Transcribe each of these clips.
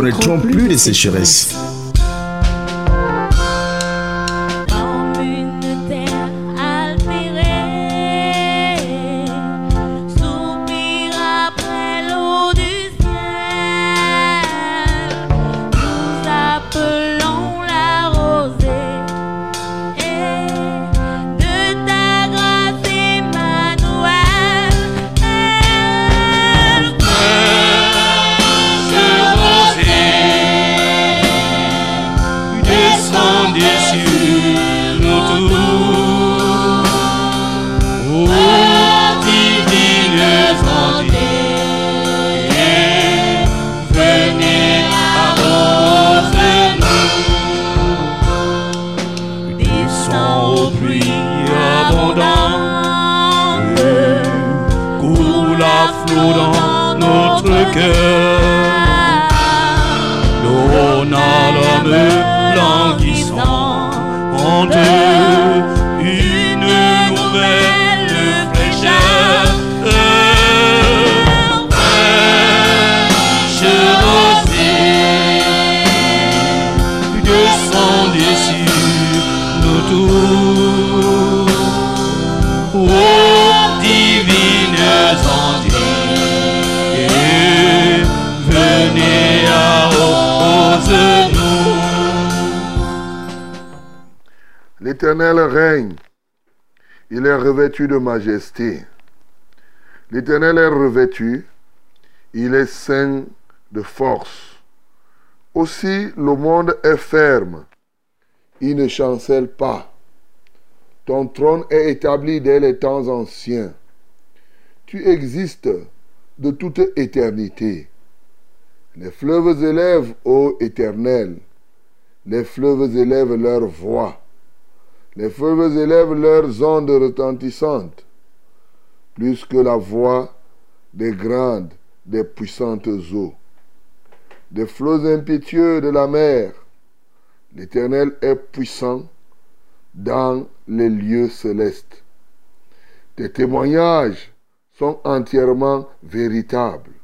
connaîtront plus de sécheresse. Revêtu de majesté. L'Éternel est revêtu. Il est saint de force. Aussi le monde est ferme. Il ne chancelle pas. Ton trône est établi dès les temps anciens. Tu existes de toute éternité. Les fleuves élèvent, ô Éternel. Les fleuves élèvent leur voix. Les fleuves élèvent leurs ondes retentissantes, plus que la voix des grandes, des puissantes eaux. Des flots impétueux de la mer, l'Éternel est puissant dans les lieux célestes. Tes témoignages sont entièrement véritables.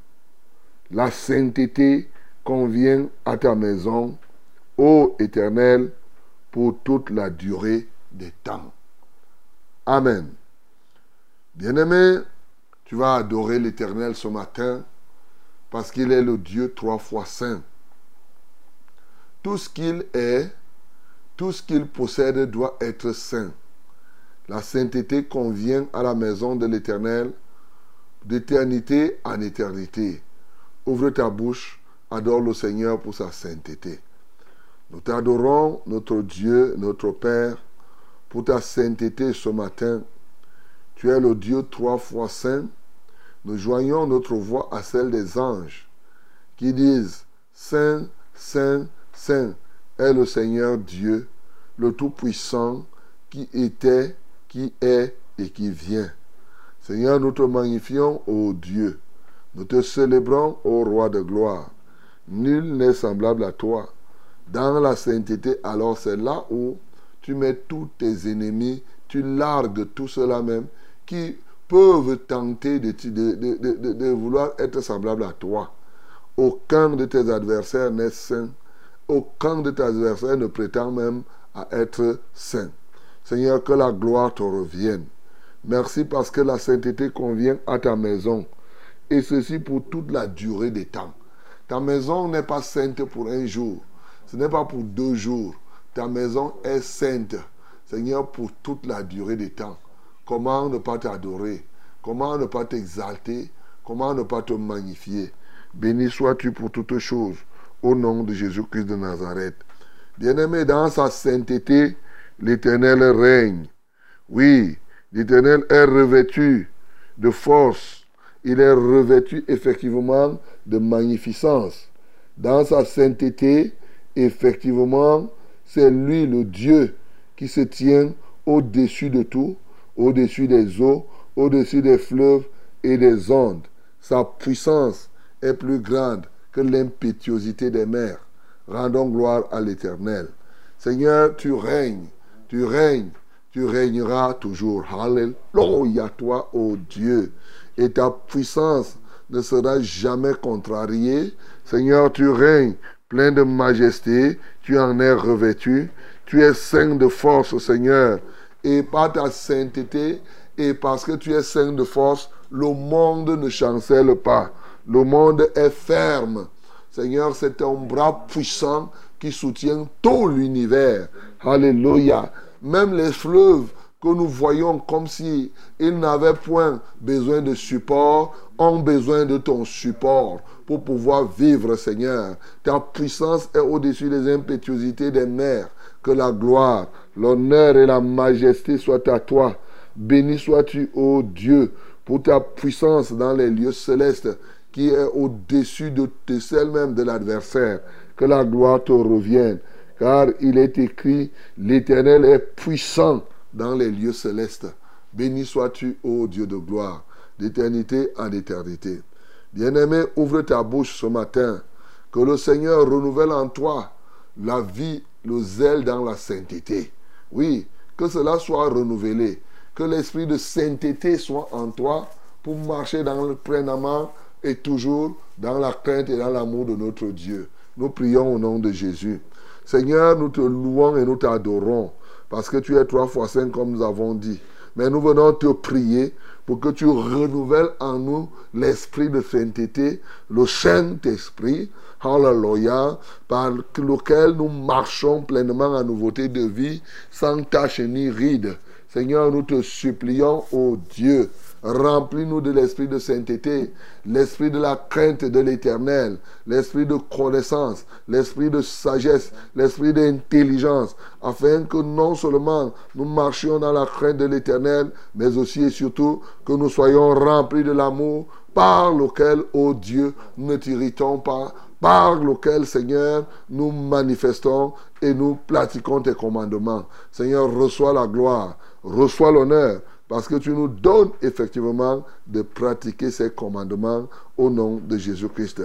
La sainteté convient à ta maison, ô Éternel, pour toute la durée des temps. Amen. Bien-aimé, tu vas adorer l'Éternel ce matin parce qu'il est le Dieu trois fois saint. Tout ce qu'il est, tout ce qu'il possède doit être saint. La sainteté convient à la maison de l'Éternel d'éternité en éternité. Ouvre ta bouche, adore le Seigneur pour sa sainteté. Nous t'adorons, notre Dieu, notre Père, pour ta sainteté ce matin. Tu es le Dieu trois fois saint. Nous joignons notre voix à celle des anges qui disent Saint, Saint, Saint est le Seigneur Dieu, le Tout-Puissant, qui était, qui est et qui vient. Seigneur, nous te magnifions, ô Dieu. Nous te célébrons, ô Roi de gloire. Nul n'est semblable à toi. Dans la sainteté, alors c'est là où tu mets tous tes ennemis, tu largues tout cela même qui peuvent tenter de, vouloir être semblable à toi. Aucun de tes adversaires n'est saint. Aucun de tes adversaires ne prétend même à être saint. Seigneur, que la gloire te revienne. Merci parce que la sainteté convient à ta maison. Et ceci pour toute la durée des temps. Ta maison n'est pas sainte pour un jour. Ce n'est pas pour deux jours. Ta maison est sainte, Seigneur, pour toute la durée des temps. Comment ne pas t'adorer? Comment ne pas t'exalter? Comment ne pas te magnifier? Béni sois-tu pour toutes choses, au nom de Jésus-Christ de Nazareth. Bien-aimé, dans sa sainteté, l'Éternel règne. Oui, l'Éternel est revêtu de force. Il est revêtu effectivement de magnificence. dans sa sainteté, effectivement, c'est lui le Dieu qui se tient au-dessus de tout, au-dessus des eaux, au-dessus des fleuves et des ondes. Sa puissance est plus grande que l'impétuosité des mers. Rendons gloire à l'Éternel. Seigneur, tu règnes, tu règnes, tu régneras toujours. Alléluia, toi, ô Dieu. Et ta puissance ne sera jamais contrariée. Seigneur, tu règnes plein de majesté, tu en es revêtu. Tu es saint de force, Seigneur. Et par ta sainteté, et parce que tu es saint de force, le monde ne chancelle pas. Le monde est ferme. Seigneur, c'est un bras puissant qui soutient tout l'univers. Alléluia. Même les fleuves que nous voyons comme si ils n'avaient point besoin de support, ont besoin de ton support pour pouvoir vivre, Seigneur. Ta puissance est au-dessus des impétuosités des mers. Que la gloire, l'honneur et la majesté soient à toi. Béni sois-tu, ô Dieu, pour ta puissance dans les lieux célestes qui est au-dessus de, celle-même de l'adversaire. Que la gloire te revienne. Car il est écrit, l'Éternel est puissant dans les lieux célestes. Béni sois-tu, ô Dieu de gloire, d'éternité en éternité. Bien-aimé, ouvre ta bouche ce matin. Que le Seigneur renouvelle en toi la vie, le zèle dans la sainteté. Oui, que cela soit renouvelé. Que l'esprit de sainteté soit en toi pour marcher dans le pleinement et toujours dans la crainte et dans l'amour de notre Dieu. Nous prions au nom de Jésus. Seigneur, nous te louons et nous t'adorons parce que tu es trois fois saint comme nous avons dit. Mais nous venons te prier pour que tu renouvelles en nous l'esprit de sainteté, le Saint-Esprit, Hallelujah, par lequel nous marchons pleinement en nouveauté de vie, sans tache ni ride. Seigneur, nous te supplions, ô Dieu, Remplis-nous de l'esprit de sainteté, l'esprit de la crainte de l'éternel, l'esprit de connaissance, l'esprit de sagesse, l'esprit d'intelligence, afin que non seulement nous marchions dans la crainte de l'éternel, mais aussi et surtout que nous soyons remplis de l'amour par lequel, ô Dieu, nous ne t'irritons pas, par lequel, Seigneur, nous manifestons et nous pratiquons tes commandements. Seigneur, reçois la gloire, reçois l'honneur, parce que tu nous donnes effectivement de pratiquer ces commandements au nom de Jésus-Christ.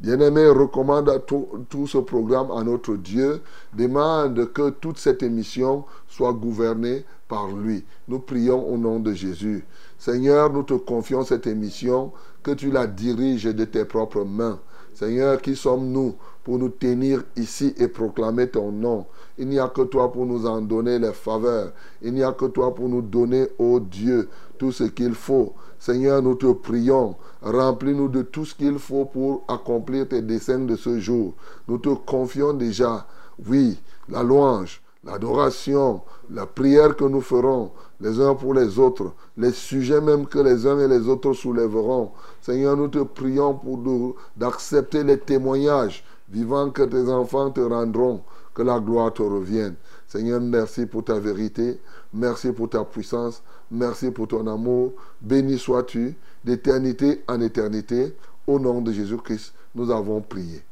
Bien-aimé, recommande tout, tout, ce programme à notre Dieu. Demande que toute cette émission soit gouvernée par lui. Nous prions au nom de Jésus. Seigneur, nous te confions cette émission, que tu la diriges de tes propres mains. Seigneur, qui sommes-nous pour nous tenir ici et proclamer ton nom? Il n'y a que toi pour nous en donner les faveurs. Il n'y a que toi pour nous donner, ô Dieu, tout ce qu'il faut. Seigneur, nous te prions. Remplis-nous de tout ce qu'il faut pour accomplir tes desseins de ce jour. Nous te confions déjà, oui, la louange, l'adoration, la prière que nous ferons les uns pour les autres, les sujets même que les uns et les autres soulèveront. Seigneur, nous te prions pour d'accepter les témoignages vivants que tes enfants te rendront que la gloire te revienne. Seigneur, merci pour ta vérité, merci pour ta puissance, merci pour ton amour. Béni sois-tu d'éternité en éternité. Au nom de Jésus-Christ, nous avons prié.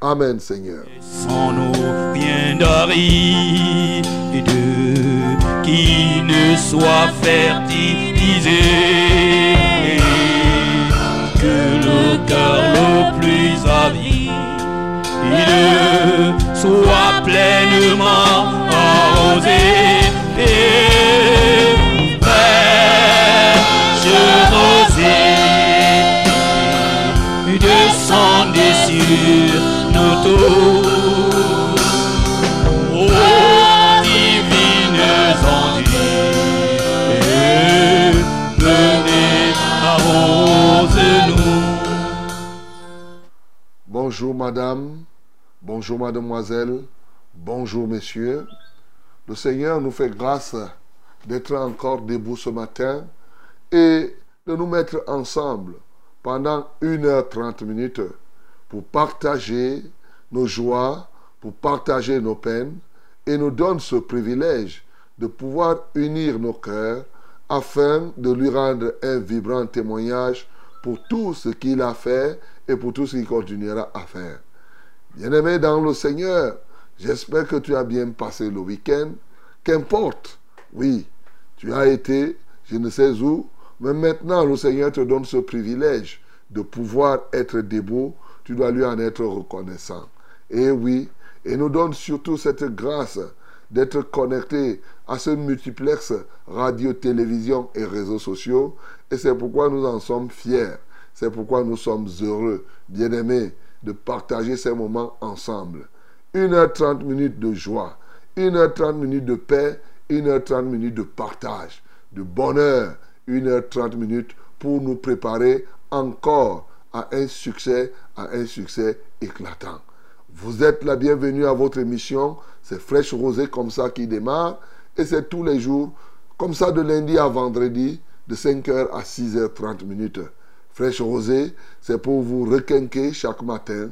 Amen, Seigneur. Ne soit pleinement arrosé. Et fraîche rosée, descendez sur nos tours. Bonjour madame. Bonjour mademoiselle, bonjour messieurs. Le Seigneur nous fait grâce d'être encore debout ce matin et de nous mettre ensemble pendant 1h30 minutes pour partager nos joies, pour partager nos peines et nous donne ce privilège de pouvoir unir nos cœurs afin de lui rendre un vibrant témoignage pour tout ce qu'il a fait et pour tout ce qu'il continuera à faire. Bien-aimé dans le Seigneur, j'espère que tu as bien passé le week-end. Qu'importe, oui, tu as été, je ne sais où, mais maintenant le Seigneur te donne ce privilège de pouvoir être debout. Tu dois lui en être reconnaissant. Et oui, et nous donne surtout cette grâce d'être connecté à ce multiplex radio, télévision et réseaux sociaux. Et c'est pourquoi nous en sommes fiers. C'est pourquoi nous sommes heureux, bien-aimés, de partager ces moments ensemble. 1h30 minutes de joie, 1h30 minutes de paix, 1h30 minutes de partage, de bonheur, 1h30 minutes pour nous préparer encore à un succès, à un succès éclatant. Vous êtes la bienvenue à votre émission. C'est Fraîche Rosée comme ça qui démarre. Et c'est tous les jours, comme ça de lundi à vendredi, de 5h à 6h30 minutes. Fraîche Rosée, c'est pour vous requinquer chaque matin,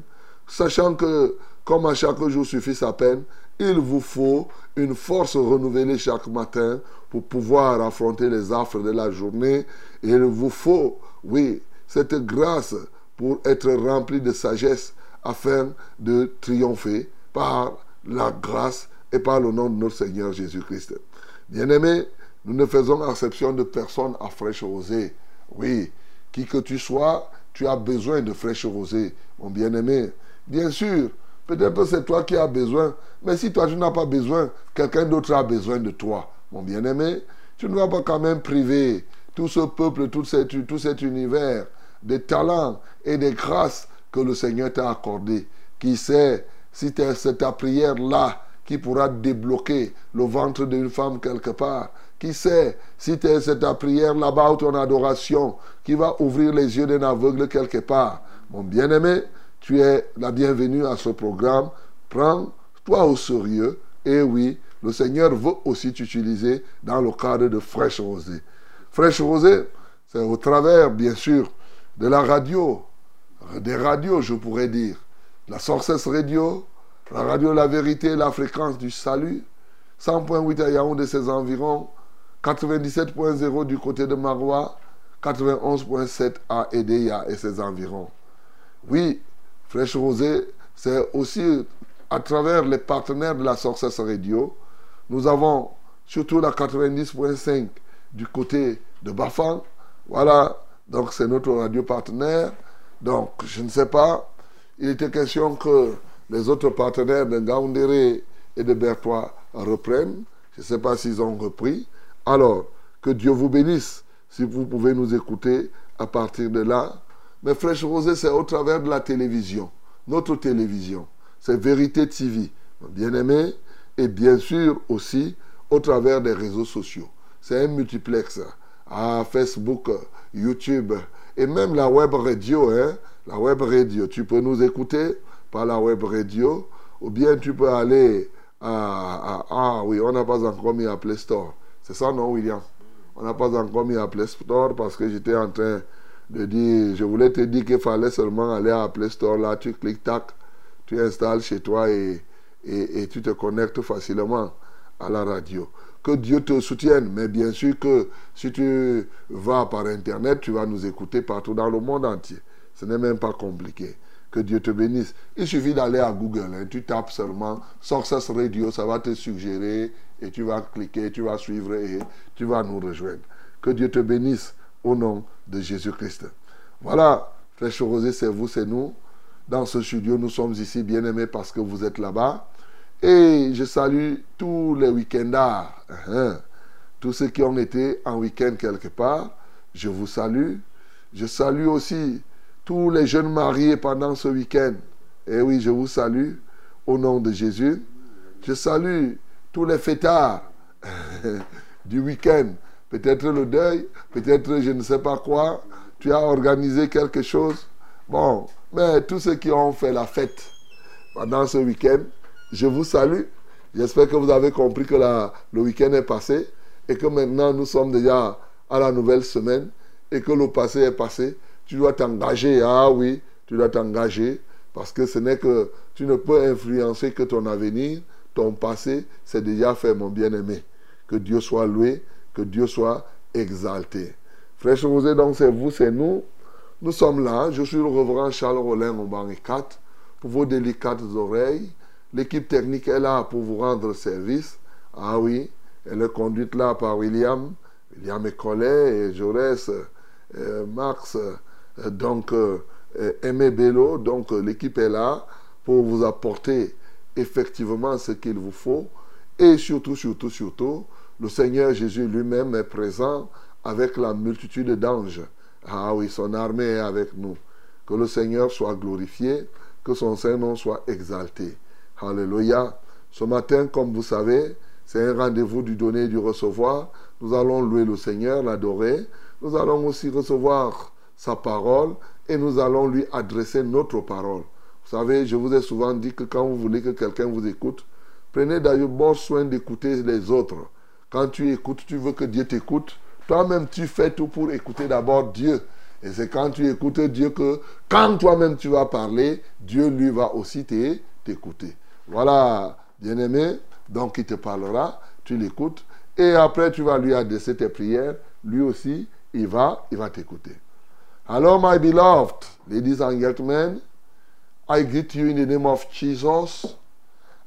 sachant que, comme à chaque jour suffit sa peine, il vous faut une force renouvelée chaque matin pour pouvoir affronter les affres de la journée. Il vous faut, oui, cette grâce pour être rempli de sagesse afin de triompher par la grâce et par le nom de notre Seigneur Jésus-Christ. Bien-aimés, nous ne faisons exception de personne à fraîche rosée. Oui, qui que tu sois, tu as besoin de fraîche rosée, mon bien-aimé. Bien sûr, peut-être que c'est toi qui as besoin, mais si toi tu n'as pas besoin, quelqu'un d'autre a besoin de toi, mon bien-aimé. Tu ne vas pas quand même priver tout ce peuple, tout cet, univers des talents et des grâces que le Seigneur t'a accordé. Qui sait si c'est ta prière-là qui pourra débloquer le ventre d'une femme quelque part? Qui sait si c'est ta prière là-bas ou ton adoration qui va ouvrir les yeux d'un aveugle quelque part. Mon bien-aimé, tu es la bienvenue à ce programme. Prends-toi au sérieux. Et oui, le Seigneur veut aussi t'utiliser dans le cadre de Fraîche Rosée. Fraîche Rosée, c'est au travers, bien sûr, de la radio, des radios, je pourrais dire. La Sources Radio, la radio La Vérité, la fréquence du salut, 100.8 à Yaoundé, ses environs, 97.0 du côté de Marois, 91.7 à Edeya et ses environs. Oui, Fraîche Rosée, c'est aussi à travers les partenaires de la Sources Radio. Nous avons surtout la 90.5 du côté de Bafang. Voilà, donc c'est notre radio partenaire. Donc, je ne sais pas. Il était question que les autres partenaires de Gaoundéré et de Bertois reprennent. Je ne sais pas s'ils ont repris. Alors, que Dieu vous bénisse si vous pouvez nous écouter à partir de là. Mais Fraîche Rosée, c'est au travers de la télévision, notre télévision. C'est Vérité TV, bien-aimé, et bien sûr aussi au travers des réseaux sociaux. C'est un multiplex. À Facebook, YouTube, et même la web radio, hein, la web radio, tu peux nous écouter par la web radio, ou bien tu peux aller à, ah oui, on n'a pas encore mis à Play Store. C'est ça, non, William? On n'a pas encore mis à Play Store parce que j'étais en train de dire, je voulais te dire qu'il fallait seulement aller à Play Store, là, tu cliques, tac, tu installes chez toi et, et, et tu te connectes facilement à la radio que Dieu te soutienne. Mais bien sûr que si tu vas par Internet, tu vas nous écouter partout dans le monde entier. Ce n'est même pas compliqué. Que Dieu te bénisse. Il suffit d'aller à Google. Hein. Tu tapes seulement Success Radio, ça va te suggérer et tu vas cliquer, tu vas suivre et tu vas nous rejoindre. Que Dieu te bénisse au nom de Jésus-Christ. Voilà, Flèche Rosée, c'est vous, c'est nous. Dans ce studio, nous sommes ici bien aimés parce que vous êtes là-bas. Et je salue tous les week-endards, hein. tous ceux qui ont été en week-end quelque part. Je vous salue. Je salue aussi tous les jeunes mariés pendant ce week-end. Et oui, je vous salue au nom de Jésus. Je salue tous les fêtards du week-end. Peut-être le deuil, peut-être je ne sais pas quoi. Tu as organisé quelque chose. Bon, mais tous ceux qui ont fait la fête pendant ce week-end, je vous salue. J'espère que vous avez compris que le week-end est passé et que maintenant nous sommes déjà à la nouvelle semaine et que le passé est passé. Tu dois t'engager. Ah oui, tu dois t'engager parce que ce n'est que tu ne peux influencer que ton avenir. Ton passé, c'est déjà fait, mon bien-aimé. Que Dieu soit loué, que Dieu soit exalté. Frère José, donc c'est vous, c'est nous. Nous sommes là. Je suis le reverend Charles Rollin banc 4 pour vos délicates oreilles. L'équipe technique est là pour vous rendre service. Ah oui, elle est conduite là par William, William et Collet et Jaurès, euh, Max, donc euh, Aimé Bello. Donc l'équipe est là pour vous apporter effectivement ce qu'il vous faut. Et surtout, surtout, surtout, le Seigneur Jésus lui-même est présent avec la multitude d'anges. Ah oui, son armée est avec nous. Que le Seigneur soit glorifié, que son Saint-Nom soit exalté. Alléluia. Ce matin, comme vous savez, c'est un rendez-vous du donner et du recevoir. Nous allons louer le Seigneur, l'adorer. Nous allons aussi recevoir sa parole et nous allons lui adresser notre parole. Vous savez, je vous ai souvent dit que quand vous voulez que quelqu'un vous écoute, prenez bon soin d'écouter les autres. Quand tu écoutes, tu veux que Dieu t'écoute. Toi-même, tu fais tout pour écouter d'abord Dieu. Et c'est quand tu écoutes Dieu que, quand toi-même tu vas parler, Dieu lui va aussi t'écouter. Voilà, bien-aimé, donc il te parlera, tu l'écoutes, et après tu vas lui adresser tes prières, lui aussi, il va, il va t'écouter. Alors, my beloved, ladies and gentlemen, I greet you in the name of Jesus,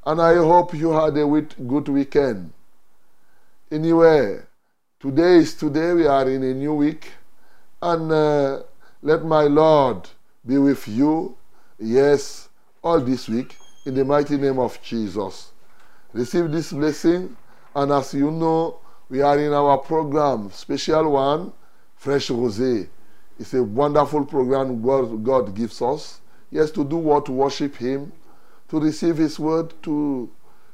and I hope you had a good weekend. Anyway, today is today, we are in a new week, and uh, let my Lord be with you, yes, all this week, in the mighty name of Jesus. Receive this blessing, and as you know, we are in our program, special one, Fresh Rosé. It's a wonderful program God, gives us. Yes, to do what? To worship Him, to receive His word, to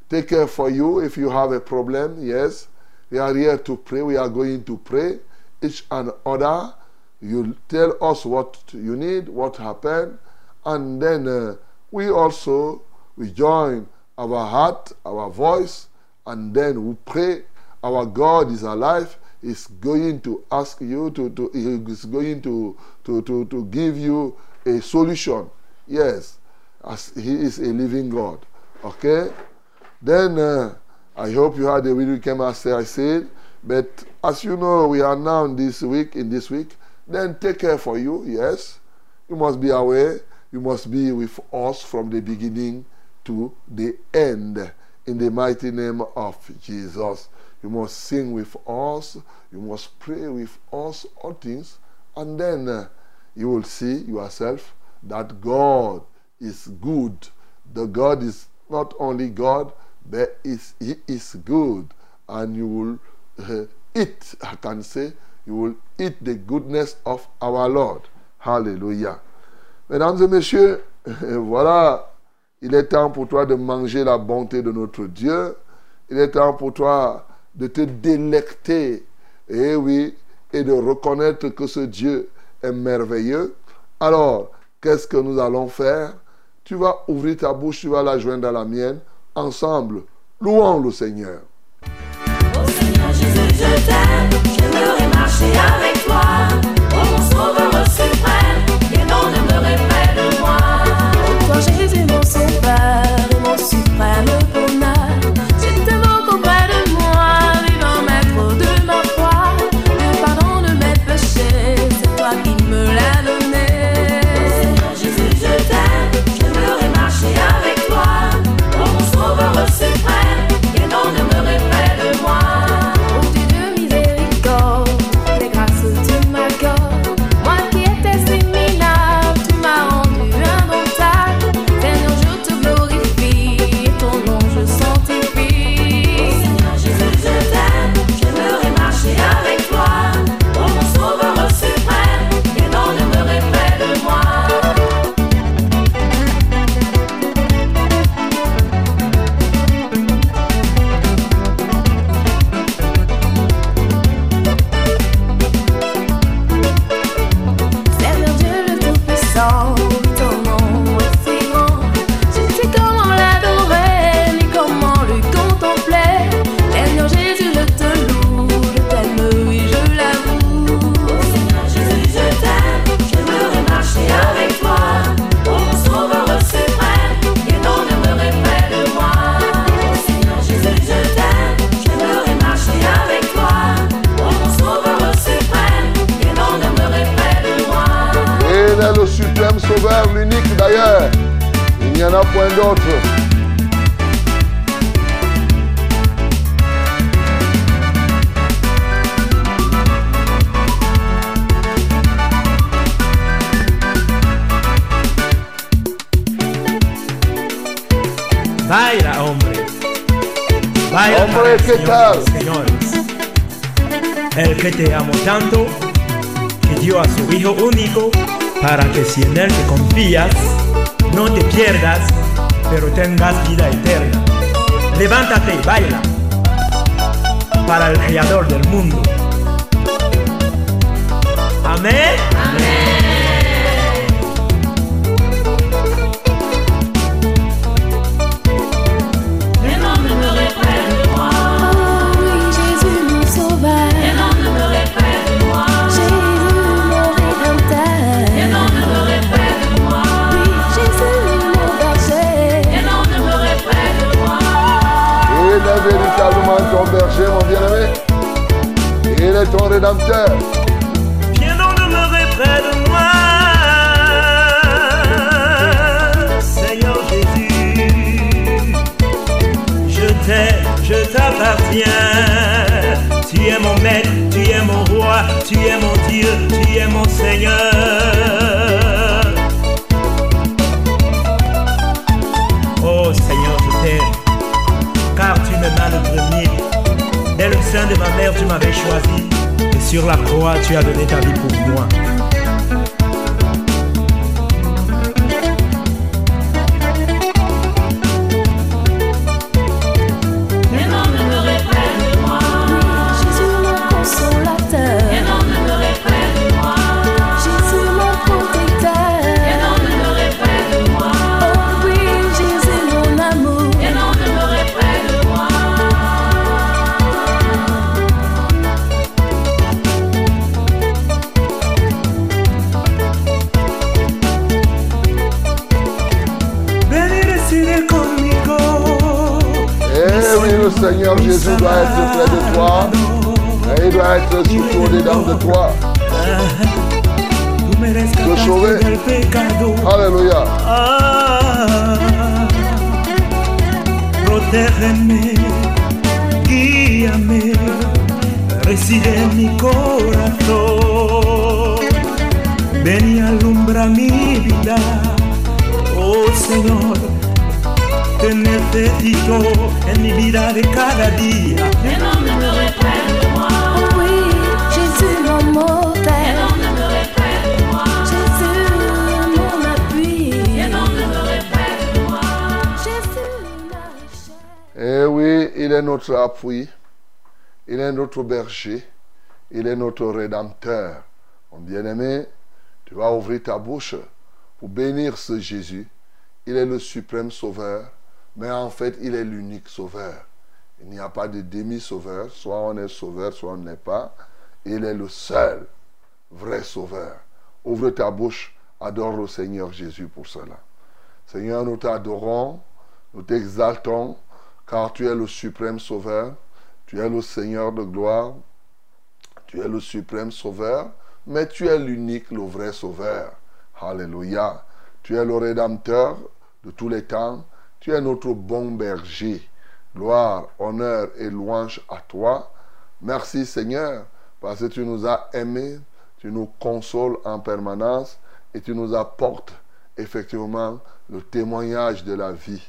take care for you if you have a problem. Yes, we are here to pray. We are going to pray each and other. You tell us what you need, what happened, and then uh, we also we join our heart, our voice, and then we pray. Our God is alive. Is going to ask you to, to is going to, to, to, to give you a solution. Yes, as He is a living God. Okay? Then uh, I hope you had a really came as I said. But as you know, we are now in this week, in this week, then take care for you, yes. You must be aware. You must be with us from the beginning to the end. In the mighty name of Jesus. You must sing with us. You must pray with us, all things. And then uh, you will see yourself that God is good. The God is not only God, but is, He is good. And you will uh, eat, I can say, you will eat the goodness of our Lord. Hallelujah. Mesdames et messieurs, voilà, il est temps pour toi de manger la bonté de notre Dieu. Il est temps pour toi de te délecter, et oui, et de reconnaître que ce Dieu est merveilleux. Alors, qu'est-ce que nous allons faire? Tu vas ouvrir ta bouche, tu vas la joindre à la mienne. Ensemble, louons le Seigneur. Oh Seigneur Jésus, je t'aime, j'aimerais marcher avec toi. Oh mon sauveur suprême, et non demeurer près de moi. Oh toi Jésus mon sauveur et mon suprême d'autre Baila, hombre. Baila Hombre, para el ¿qué Señor, tal? señores. El que te amó tanto, que dio a su Hijo único, para que si en Él te confías, no te pierdas, pero tengas vida eterna. Levántate y baila para el Creador del mundo. Amén. Viens donc demeurer près de moi, Seigneur Jésus. Je t'aime, je t'appartiens. Tu es mon maître, tu es mon roi, tu es mon Dieu, tu es mon Seigneur. Oh Seigneur, je t'aime, car tu me m'as le premier. Dès le sein de ma mère, tu m'avais choisi. Sur la croix, tu as donné ta vie pour moi. Jésus doit être près de toi. Et il doit être surtout au-dedans de toi. Del pecado. Alléluia. Ah, protégeme, guíame, reside en mi corazón. Ven y alumbra mi vida, oh Señor. En mi vida de cada día. Moi. Oh oui, Jésus mon chair. Eh oui, il est notre appui. Il est notre berger. Il est notre rédempteur. Mon bien-aimé, tu vas ouvrir ta bouche pour bénir ce Jésus. Il est le suprême sauveur, mais en fait, il est l'unique sauveur. Il n'y a pas de demi-sauveur. Soit on est sauveur, soit on n'est pas. Il est le seul vrai sauveur. Ouvre ta bouche, adore le Seigneur Jésus pour cela. Seigneur, nous t'adorons, nous t'exaltons, car tu es le suprême sauveur, tu es le Seigneur de gloire, tu es le suprême sauveur, mais tu es l'unique, le vrai sauveur. Alléluia. Tu es le rédempteur de tous les temps, tu es notre bon berger. Gloire, honneur et louange à toi. Merci Seigneur, parce que tu nous as aimés, tu nous consoles en permanence et tu nous apportes effectivement le témoignage de la vie,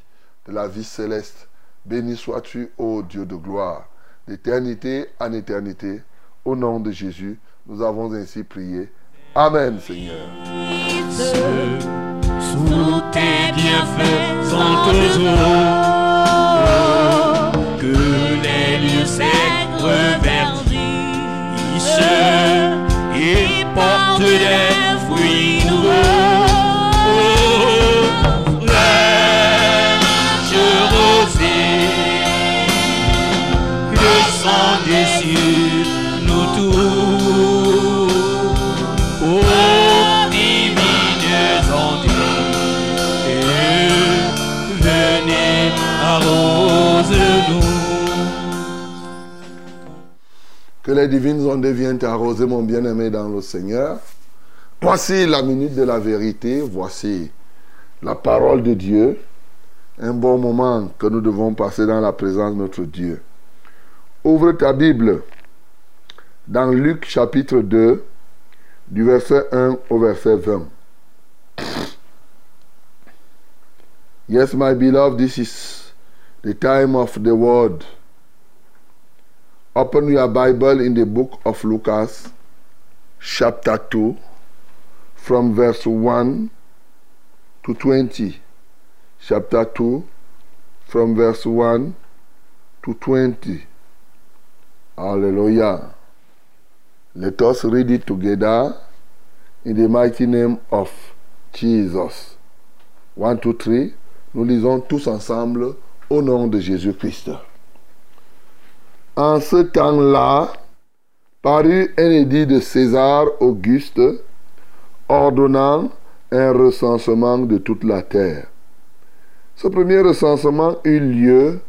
de la vie céleste. Béni sois-tu, ô Dieu de gloire, d'éternité en éternité. Au nom de Jésus, nous avons ainsi prié. Amen, Seigneur. Sous tes bienfaits sont toujours. Que les lieux secs reverdissent et portent des fruits Que les divines ondes viennent t'arroser, mon bien-aimé dans le Seigneur. Voici la minute de la vérité. Voici la parole de Dieu. un bon moment que nous devons passer dans la présence de notre Dieu. Ouvre ta Bible dans Luc chapitre 2, du verset 1 au verset 20. Yes, my beloved, this is the time of the word. Open your Bible in the book of Lucas, chapter 2, from verse 1 to 20. Chapter 2, from verse 1 to 20. Hallelujah. Let us read it together in the mighty name of Jesus. 1, 2, 3. Nous lisons tous ensemble au nom de Jésus-Christ. En ce temps-là, parut un édit de César Auguste ordonnant un recensement de toute la terre. Ce premier recensement eut lieu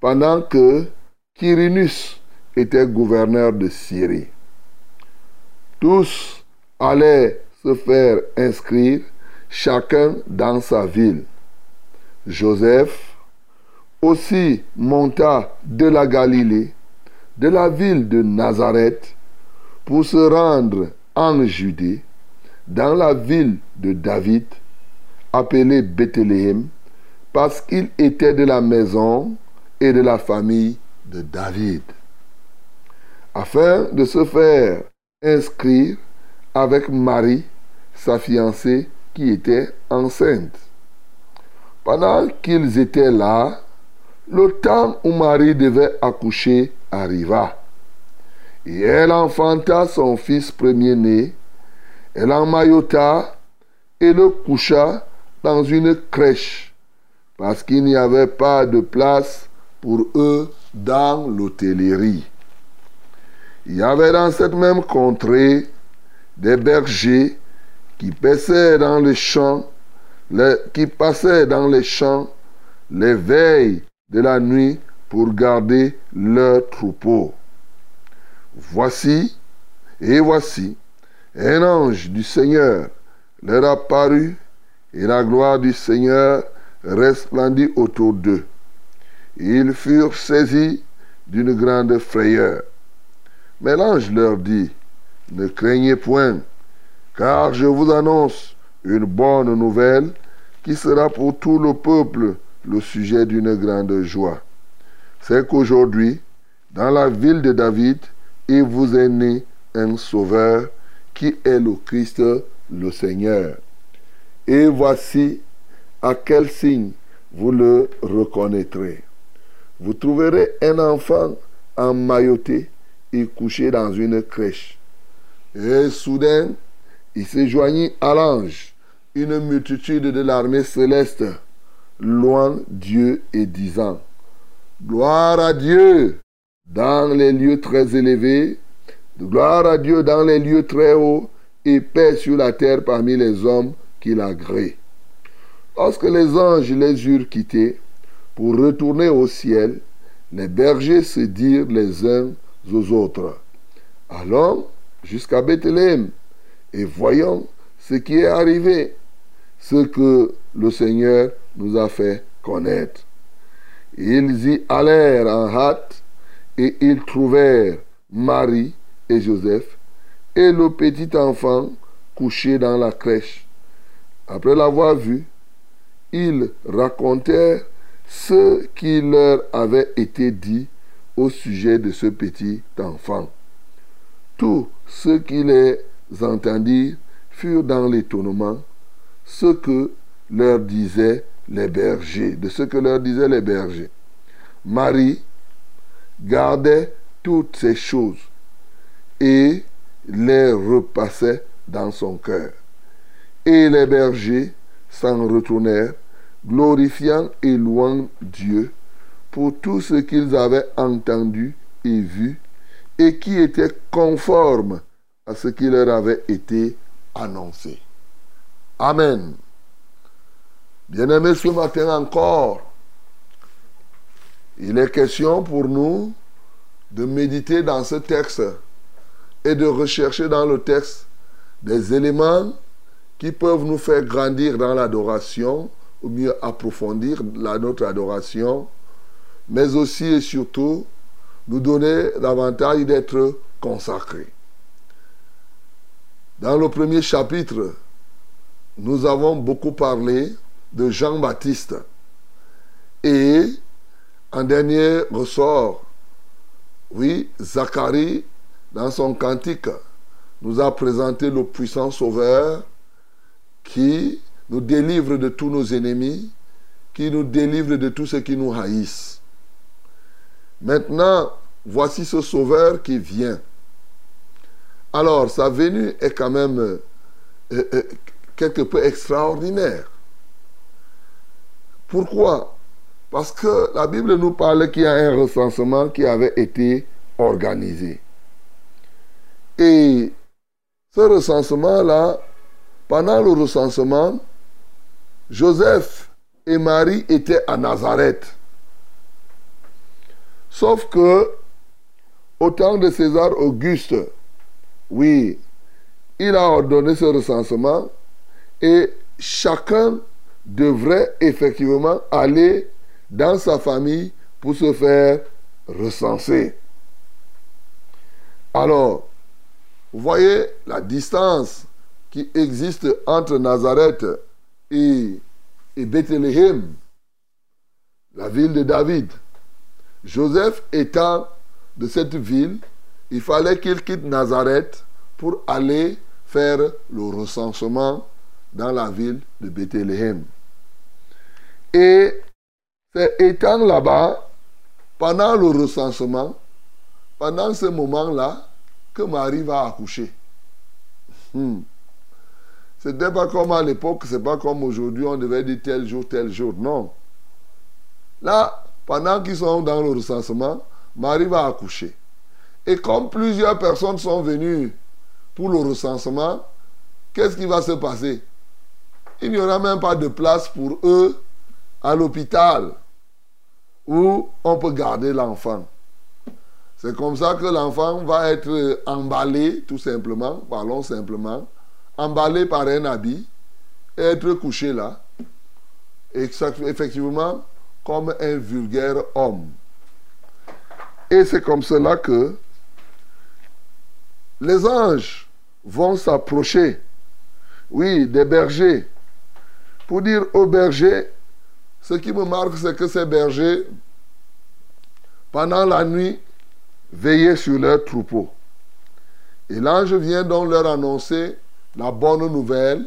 pendant que Quirinus était gouverneur de Syrie. Tous allaient se faire inscrire, chacun dans sa ville. Joseph aussi monta de la Galilée, de la ville de Nazareth, pour se rendre en Judée, dans la ville de David, appelée Bethléem, parce qu'il était de la maison et de la famille de David, afin de se faire inscrire avec Marie, sa fiancée, qui était enceinte. Pendant qu'ils étaient là, le temps où Marie devait accoucher arriva. Et elle enfanta son fils premier-né, elle emmaillota et le coucha dans une crèche, parce qu'il n'y avait pas de place pour eux dans l'hôtellerie. Il y avait dans cette même contrée des bergers qui qui passaient dans les champs les veilles de la nuit pour garder leurs troupeaux. Voici, et voici, un ange du Seigneur leur apparut, et la gloire du Seigneur resplendit autour d'eux. Ils furent saisis d'une grande frayeur. Mais l'ange leur dit, ne craignez point, car je vous annonce une bonne nouvelle qui sera pour tout le peuple le sujet d'une grande joie. C'est qu'aujourd'hui, dans la ville de David, il vous est né un sauveur qui est le Christ, le Seigneur. Et voici à quel signe vous le reconnaîtrez. Vous trouverez un enfant emmailloté et couché dans une crèche. Et soudain, il se joignit à l'ange une multitude de l'armée céleste, loin Dieu et disant, Gloire à Dieu dans les lieux très élevés, gloire à Dieu dans les lieux très hauts, et paix sur la terre parmi les hommes qu'il agrée. Lorsque les anges les eurent quittés pour retourner au ciel, les bergers se dirent les uns aux autres, Allons jusqu'à Bethléem et voyons ce qui est arrivé, ce que le Seigneur nous a fait connaître. Ils y allèrent en hâte et ils trouvèrent Marie et Joseph et le petit enfant couché dans la crèche. Après l'avoir vu, ils racontèrent ce qui leur avait été dit au sujet de ce petit enfant. Tous ceux qui les entendirent furent dans l'étonnement, ce que leur disaient les bergers, de ce que leur disaient les bergers. Marie gardait toutes ces choses et les repassait dans son cœur. Et les bergers s'en retournèrent, glorifiant et louant Dieu pour tout ce qu'ils avaient entendu et vu, et qui était conforme à ce qui leur avait été annoncé. Amen. Bien-aimés, ce matin encore, il est question pour nous de méditer dans ce texte et de rechercher dans le texte des éléments qui peuvent nous faire grandir dans l'adoration ou mieux approfondir la, notre adoration, mais aussi et surtout nous donner l'avantage d'être consacrés. Dans le premier chapitre, nous avons beaucoup parlé de Jean-Baptiste. Et en dernier ressort, oui, Zacharie, dans son cantique, nous a présenté le puissant Sauveur qui nous délivre de tous nos ennemis, qui nous délivre de tous ceux qui nous haïssent. Maintenant, voici ce Sauveur qui vient. Alors, sa venue est quand même euh, euh, quelque peu extraordinaire. Pourquoi? Parce que la Bible nous parle qu'il y a un recensement qui avait été organisé. Et ce recensement-là, pendant le recensement, Joseph et Marie étaient à Nazareth. Sauf que, au temps de César Auguste, oui, il a ordonné ce recensement et chacun devrait effectivement aller dans sa famille pour se faire recenser. Alors, vous voyez la distance qui existe entre Nazareth et, et Bethléem, la ville de David. Joseph étant de cette ville, il fallait qu'il quitte Nazareth pour aller faire le recensement dans la ville de Bethléem. Et c'est étant là-bas, pendant le recensement, pendant ce moment-là, que Marie va accoucher. Hmm. Ce n'était pas comme à l'époque, c'est pas comme aujourd'hui, on devait dire tel jour, tel jour. Non. Là, pendant qu'ils sont dans le recensement, Marie va accoucher. Et comme plusieurs personnes sont venues pour le recensement, qu'est-ce qui va se passer? Il n'y aura même pas de place pour eux à l'hôpital où on peut garder l'enfant. C'est comme ça que l'enfant va être emballé, tout simplement, parlons simplement, emballé par un habit, et être couché là, effectivement, comme un vulgaire homme. Et c'est comme cela que les anges vont s'approcher, oui, des bergers, pour dire aux bergers, ce qui me marque, c'est que ces bergers, pendant la nuit, veillaient sur leurs troupeaux. Et l'ange vient donc leur annoncer la bonne nouvelle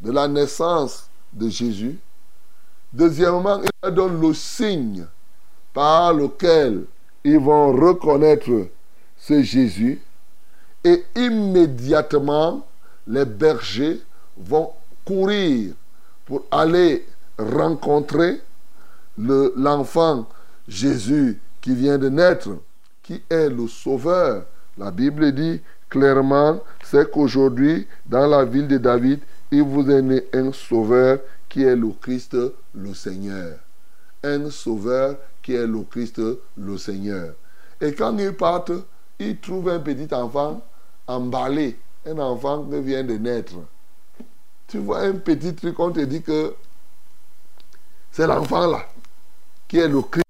de la naissance de Jésus. Deuxièmement, il leur donne le signe par lequel ils vont reconnaître ce Jésus. Et immédiatement, les bergers vont courir pour aller rencontrer l'enfant Jésus qui vient de naître, qui est le Sauveur. La Bible dit clairement, c'est qu'aujourd'hui, dans la ville de David, il vous est né un Sauveur qui est le Christ, le Seigneur. Un Sauveur qui est le Christ, le Seigneur. Et quand ils partent, ils trouvent un petit enfant emballé, un enfant qui vient de naître. Tu vois un petit truc, on te dit que c'est l'enfant là qui est le Christ.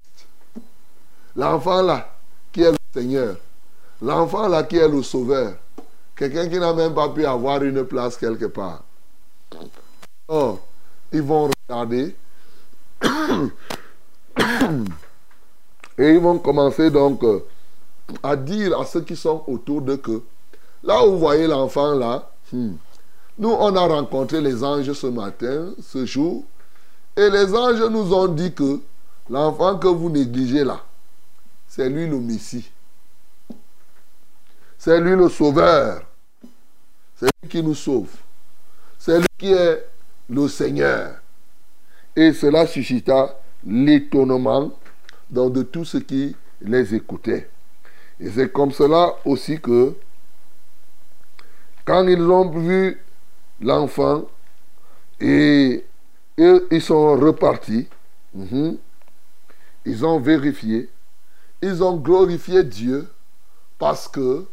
L'enfant là qui est le Seigneur. L'enfant là qui est le Sauveur. Quelqu'un qui n'a même pas pu avoir une place quelque part. Oh, ils vont regarder. Et ils vont commencer donc euh, à dire à ceux qui sont autour de que là où vous voyez l'enfant là, hmm, nous on a rencontré les anges ce matin, ce jour, et les anges nous ont dit que l'enfant que vous négligez là, c'est lui le Messie. C'est lui le Sauveur. C'est lui qui nous sauve. C'est lui qui est le Seigneur. Et cela suscita l'étonnement dans de tous ceux qui les écoutaient. Et c'est comme cela aussi que quand ils ont vu l'enfant et ils sont repartis. Mhm. Ils ont vérifié. Ils ont glorifié Dieu parce que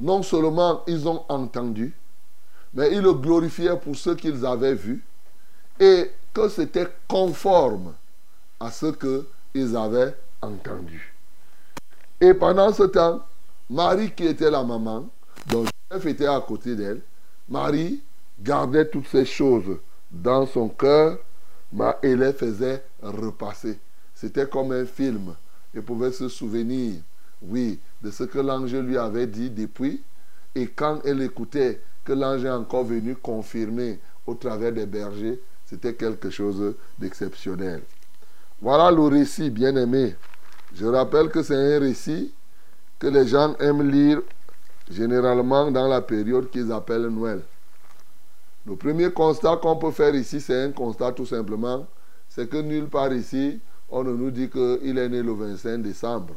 non seulement ils ont entendu, mais ils le glorifiaient pour ce qu'ils avaient vu. Et que c'était conforme à ce qu'ils avaient entendu. Et pendant ce temps, Marie qui était la maman, dont Joseph était à côté d'elle, Marie gardait toutes ces choses dans son cœur mais et les faisait repasser. C'était comme un film. Elle pouvait se souvenir, oui, de ce que l'ange lui avait dit depuis. Et quand elle écoutait que l'ange est encore venu confirmer au travers des bergers, c'était quelque chose d'exceptionnel. Voilà le récit, bien aimé. Je rappelle que c'est un récit que les gens aiment lire généralement dans la période qu'ils appellent Noël. Le premier constat qu'on peut faire ici, c'est un constat tout simplement, c'est que nulle part ici, on ne nous dit qu'il est né le 25 décembre.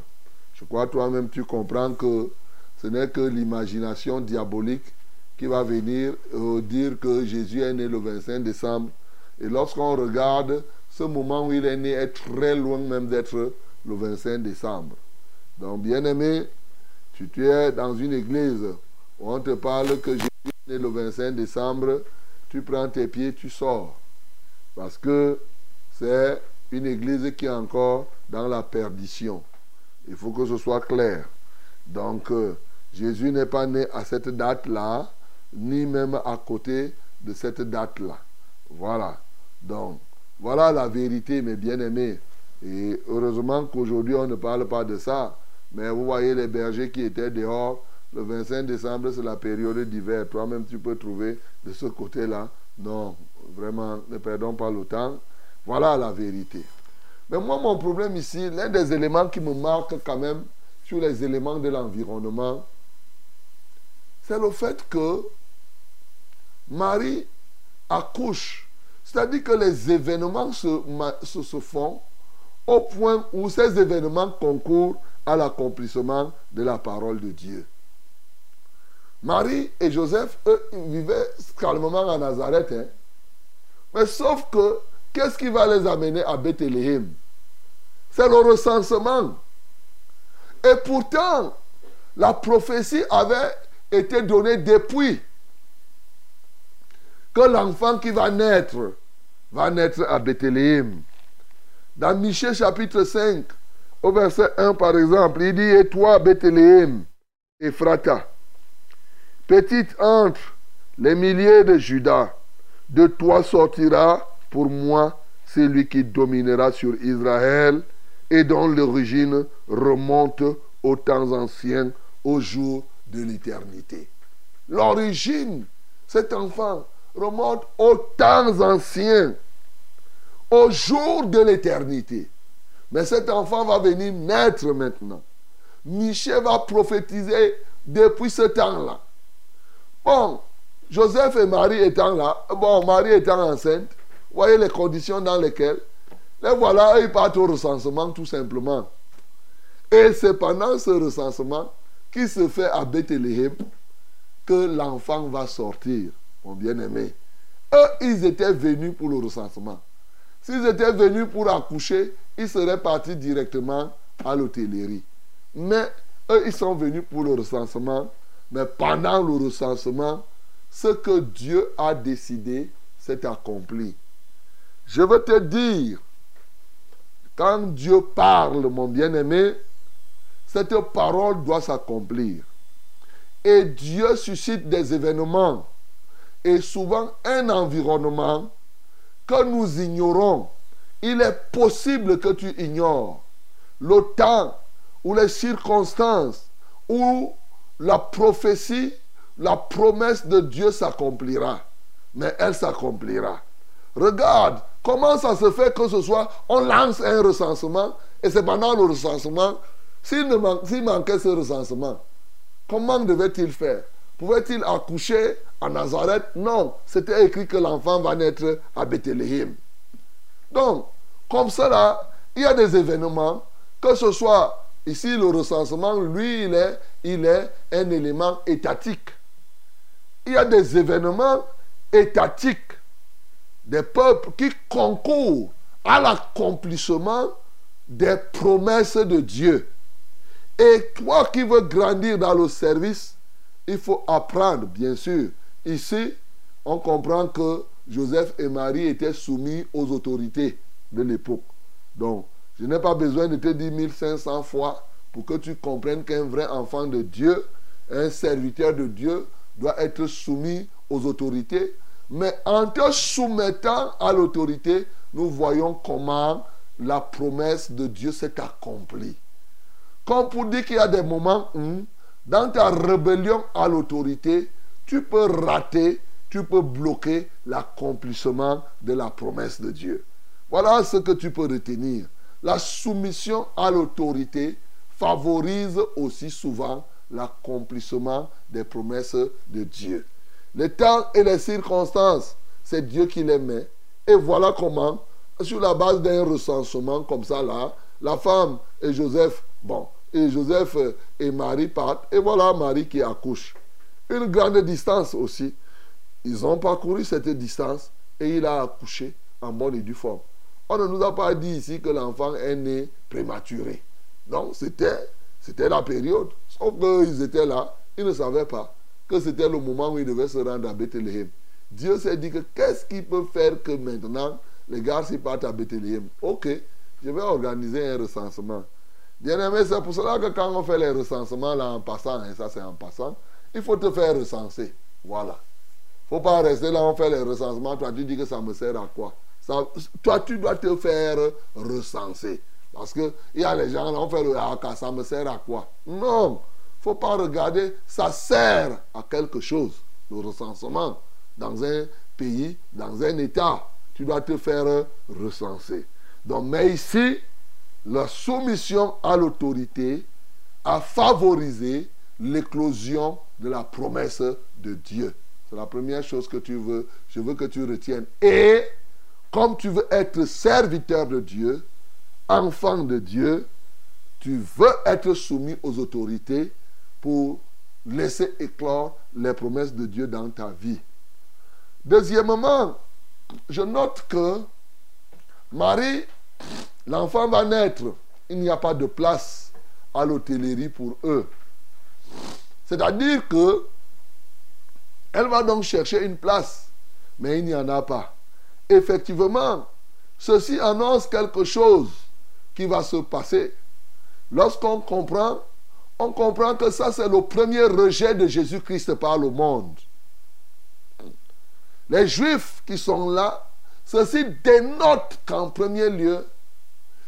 Je crois toi-même tu comprends que ce n'est que l'imagination diabolique qui va venir euh, dire que Jésus est né le 25 décembre. Et lorsqu'on regarde, ce moment où il est né est très loin même d'être le 25 décembre. Donc, bien aimé, si tu es dans une église où on te parle que Jésus né le 25 décembre, tu prends tes pieds, tu sors. Parce que c'est une église qui est encore dans la perdition. Il faut que ce soit clair. Donc, euh, Jésus n'est pas né à cette date-là, ni même à côté de cette date-là. Voilà. Donc, voilà la vérité, mes bien-aimés. Et heureusement qu'aujourd'hui, on ne parle pas de ça. Mais vous voyez les bergers qui étaient dehors. Le 25 décembre, c'est la période d'hiver. Toi-même, tu peux trouver de ce côté-là. Non, vraiment, ne perdons pas le temps. Voilà la vérité. Mais moi, mon problème ici, l'un des éléments qui me marque quand même sur les éléments de l'environnement, c'est le fait que Marie accouche. C'est-à-dire que les événements se, se, se font au point où ces événements concourent à l'accomplissement de la parole de Dieu. Marie et Joseph, eux, ils vivaient calmement à Nazareth. hein. Mais sauf que, qu'est-ce qui va les amener à Bethléem? C'est le recensement. Et pourtant, la prophétie avait été donnée depuis que l'enfant qui va naître va naître à Bethléem. Dans Michée chapitre 5, au verset 1 par exemple, il dit Et toi, Bethléem, Ephrata, petite entre les milliers de Judas, de toi sortira pour moi celui qui dominera sur Israël et dont l'origine remonte aux temps anciens, au jour de l'éternité. L'origine, cet enfant, remonte aux temps anciens, au jour de l'éternité. Mais cet enfant va venir naître maintenant. Michel va prophétiser depuis ce temps-là. Bon, Joseph et Marie étant là, bon, Marie étant enceinte, voyez les conditions dans lesquelles, les voilà, ils partent au recensement tout simplement. Et c'est pendant ce recensement qui se fait à Bethléem que l'enfant va sortir, mon bien-aimé. Eux, ils étaient venus pour le recensement. S'ils étaient venus pour accoucher, ils seraient partis directement à l'hôtellerie. Mais eux, ils sont venus pour le recensement. Mais pendant le recensement, ce que Dieu a décidé s'est accompli. Je veux te dire, quand Dieu parle, mon bien-aimé, cette parole doit s'accomplir. Et Dieu suscite des événements et souvent un environnement que nous ignorons. Il est possible que tu ignores le temps ou les circonstances où la prophétie, la promesse de Dieu s'accomplira. Mais elle s'accomplira. Regarde comment ça se fait que ce soit, on lance un recensement et c'est pendant le recensement, s'il man manquait ce recensement, comment devait-il faire? Pouvait-il accoucher à Nazareth? Non, c'était écrit que l'enfant va naître à Bethléem. Donc, comme cela, il y a des événements, que ce soit ici le recensement, lui, il est, il est un élément étatique. Il y a des événements étatiques, des peuples qui concourent à l'accomplissement des promesses de Dieu. Et toi qui veux grandir dans le service, il faut apprendre, bien sûr. Ici, on comprend que Joseph et Marie étaient soumis aux autorités de l'époque. Donc, je n'ai pas besoin de te dire 1500 fois pour que tu comprennes qu'un vrai enfant de Dieu, un serviteur de Dieu, doit être soumis aux autorités. Mais en te soumettant à l'autorité, nous voyons comment la promesse de Dieu s'est accomplie. Comme pour dire qu'il y a des moments où, dans ta rébellion à l'autorité, tu peux rater, tu peux bloquer l'accomplissement de la promesse de Dieu. Voilà ce que tu peux retenir. La soumission à l'autorité favorise aussi souvent l'accomplissement des promesses de Dieu. Les temps et les circonstances, c'est Dieu qui les met. Et voilà comment, sur la base d'un recensement comme ça la femme et Joseph, bon, et Joseph et Marie partent, et voilà Marie qui accouche. Une grande distance aussi. Ils ont parcouru cette distance et il a accouché en bonne et due forme. On ne nous a pas dit ici que l'enfant est né prématuré. Non, c'était, c'était la période. Sauf qu'ils étaient là, ils ne savaient pas que c'était le moment où ils devaient se rendre à Bethléem. Dieu s'est dit que qu'est-ce qui peut faire que maintenant les gars s'y partent à Bethléem? Ok, je vais organiser un recensement. Bien aimé, c'est pour cela que quand on fait les recensements là en passant, et ça c'est en passant, il faut te faire recenser. Voilà. Il ne faut pas rester là, on fait les recensements, toi tu dis que ça me sert à quoi? Toi tu dois te faire recenser. Parce qu'il y a les gens là, on fait le haka, ça me sert à quoi? Non. Il ne faut pas regarder, ça sert à quelque chose, le recensement. Dans un pays, dans un État, tu dois te faire recenser. Donc, mais ici, la soumission à l'autorité a favorisé l'éclosion de la promesse de Dieu. C'est la première chose que tu veux. Je veux que tu retiennes. Et comme tu veux être serviteur de Dieu, enfant de Dieu, tu veux être soumis aux autorités pour laisser éclore les promesses de Dieu dans ta vie. Deuxièmement, je note que Marie, l'enfant va naître. Il n'y a pas de place à l'hôtellerie pour eux. C'est-à-dire que elle va donc chercher une place, mais il n'y en a pas. Effectivement, ceci annonce quelque chose qui va se passer. Lorsqu'on comprend, on comprend que ça c'est le premier rejet de Jésus-Christ par le monde. Les Juifs qui sont là, ceci dénote qu'en premier lieu,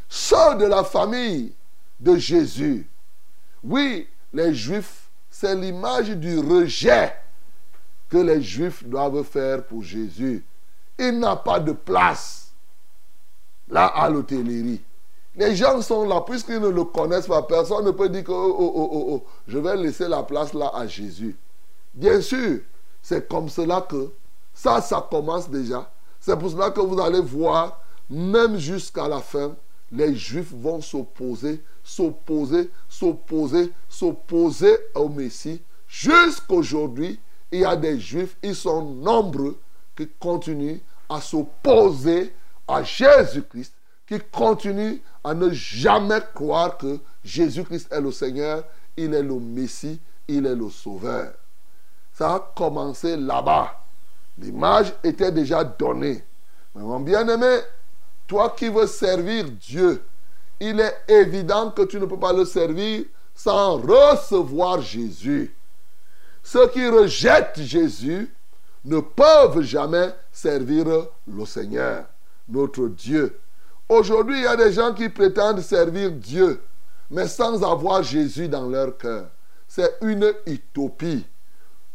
ceux de la famille de Jésus, oui, les Juifs, c'est l'image du rejet que les Juifs doivent faire pour Jésus. Il n'a pas de place là à l'hôtellerie. Les gens sont là, puisqu'ils ne le connaissent pas, personne ne peut dire que oh, oh, oh, je vais laisser la place là à Jésus. Bien sûr, c'est comme cela que ça, ça commence déjà. C'est pour cela que vous allez voir, même jusqu'à la fin, les Juifs vont s'opposer, s'opposer, s'opposer, s'opposer au Messie. Jusqu'aujourd'hui, il y a des Juifs, ils sont nombreux, qui continuent à s'opposer à Jésus-Christ, qui continuent à ne jamais croire que Jésus-Christ est le Seigneur, il est le Messie, il est le Sauveur. Ça a commencé là-bas. L'image était déjà donnée. Mais mon bien-aimé, toi qui veux servir Dieu, il est évident que tu ne peux pas le servir sans recevoir Jésus. Ceux qui rejettent Jésus ne peuvent jamais servir le Seigneur, notre Dieu. Aujourd'hui, il y a des gens qui prétendent servir Dieu, mais sans avoir Jésus dans leur cœur. C'est une utopie.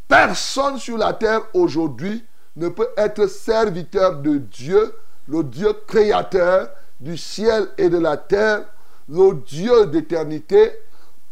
Personne sur la terre aujourd'hui ne peut être serviteur de Dieu, le Dieu créateur du ciel et de la terre, le Dieu d'éternité.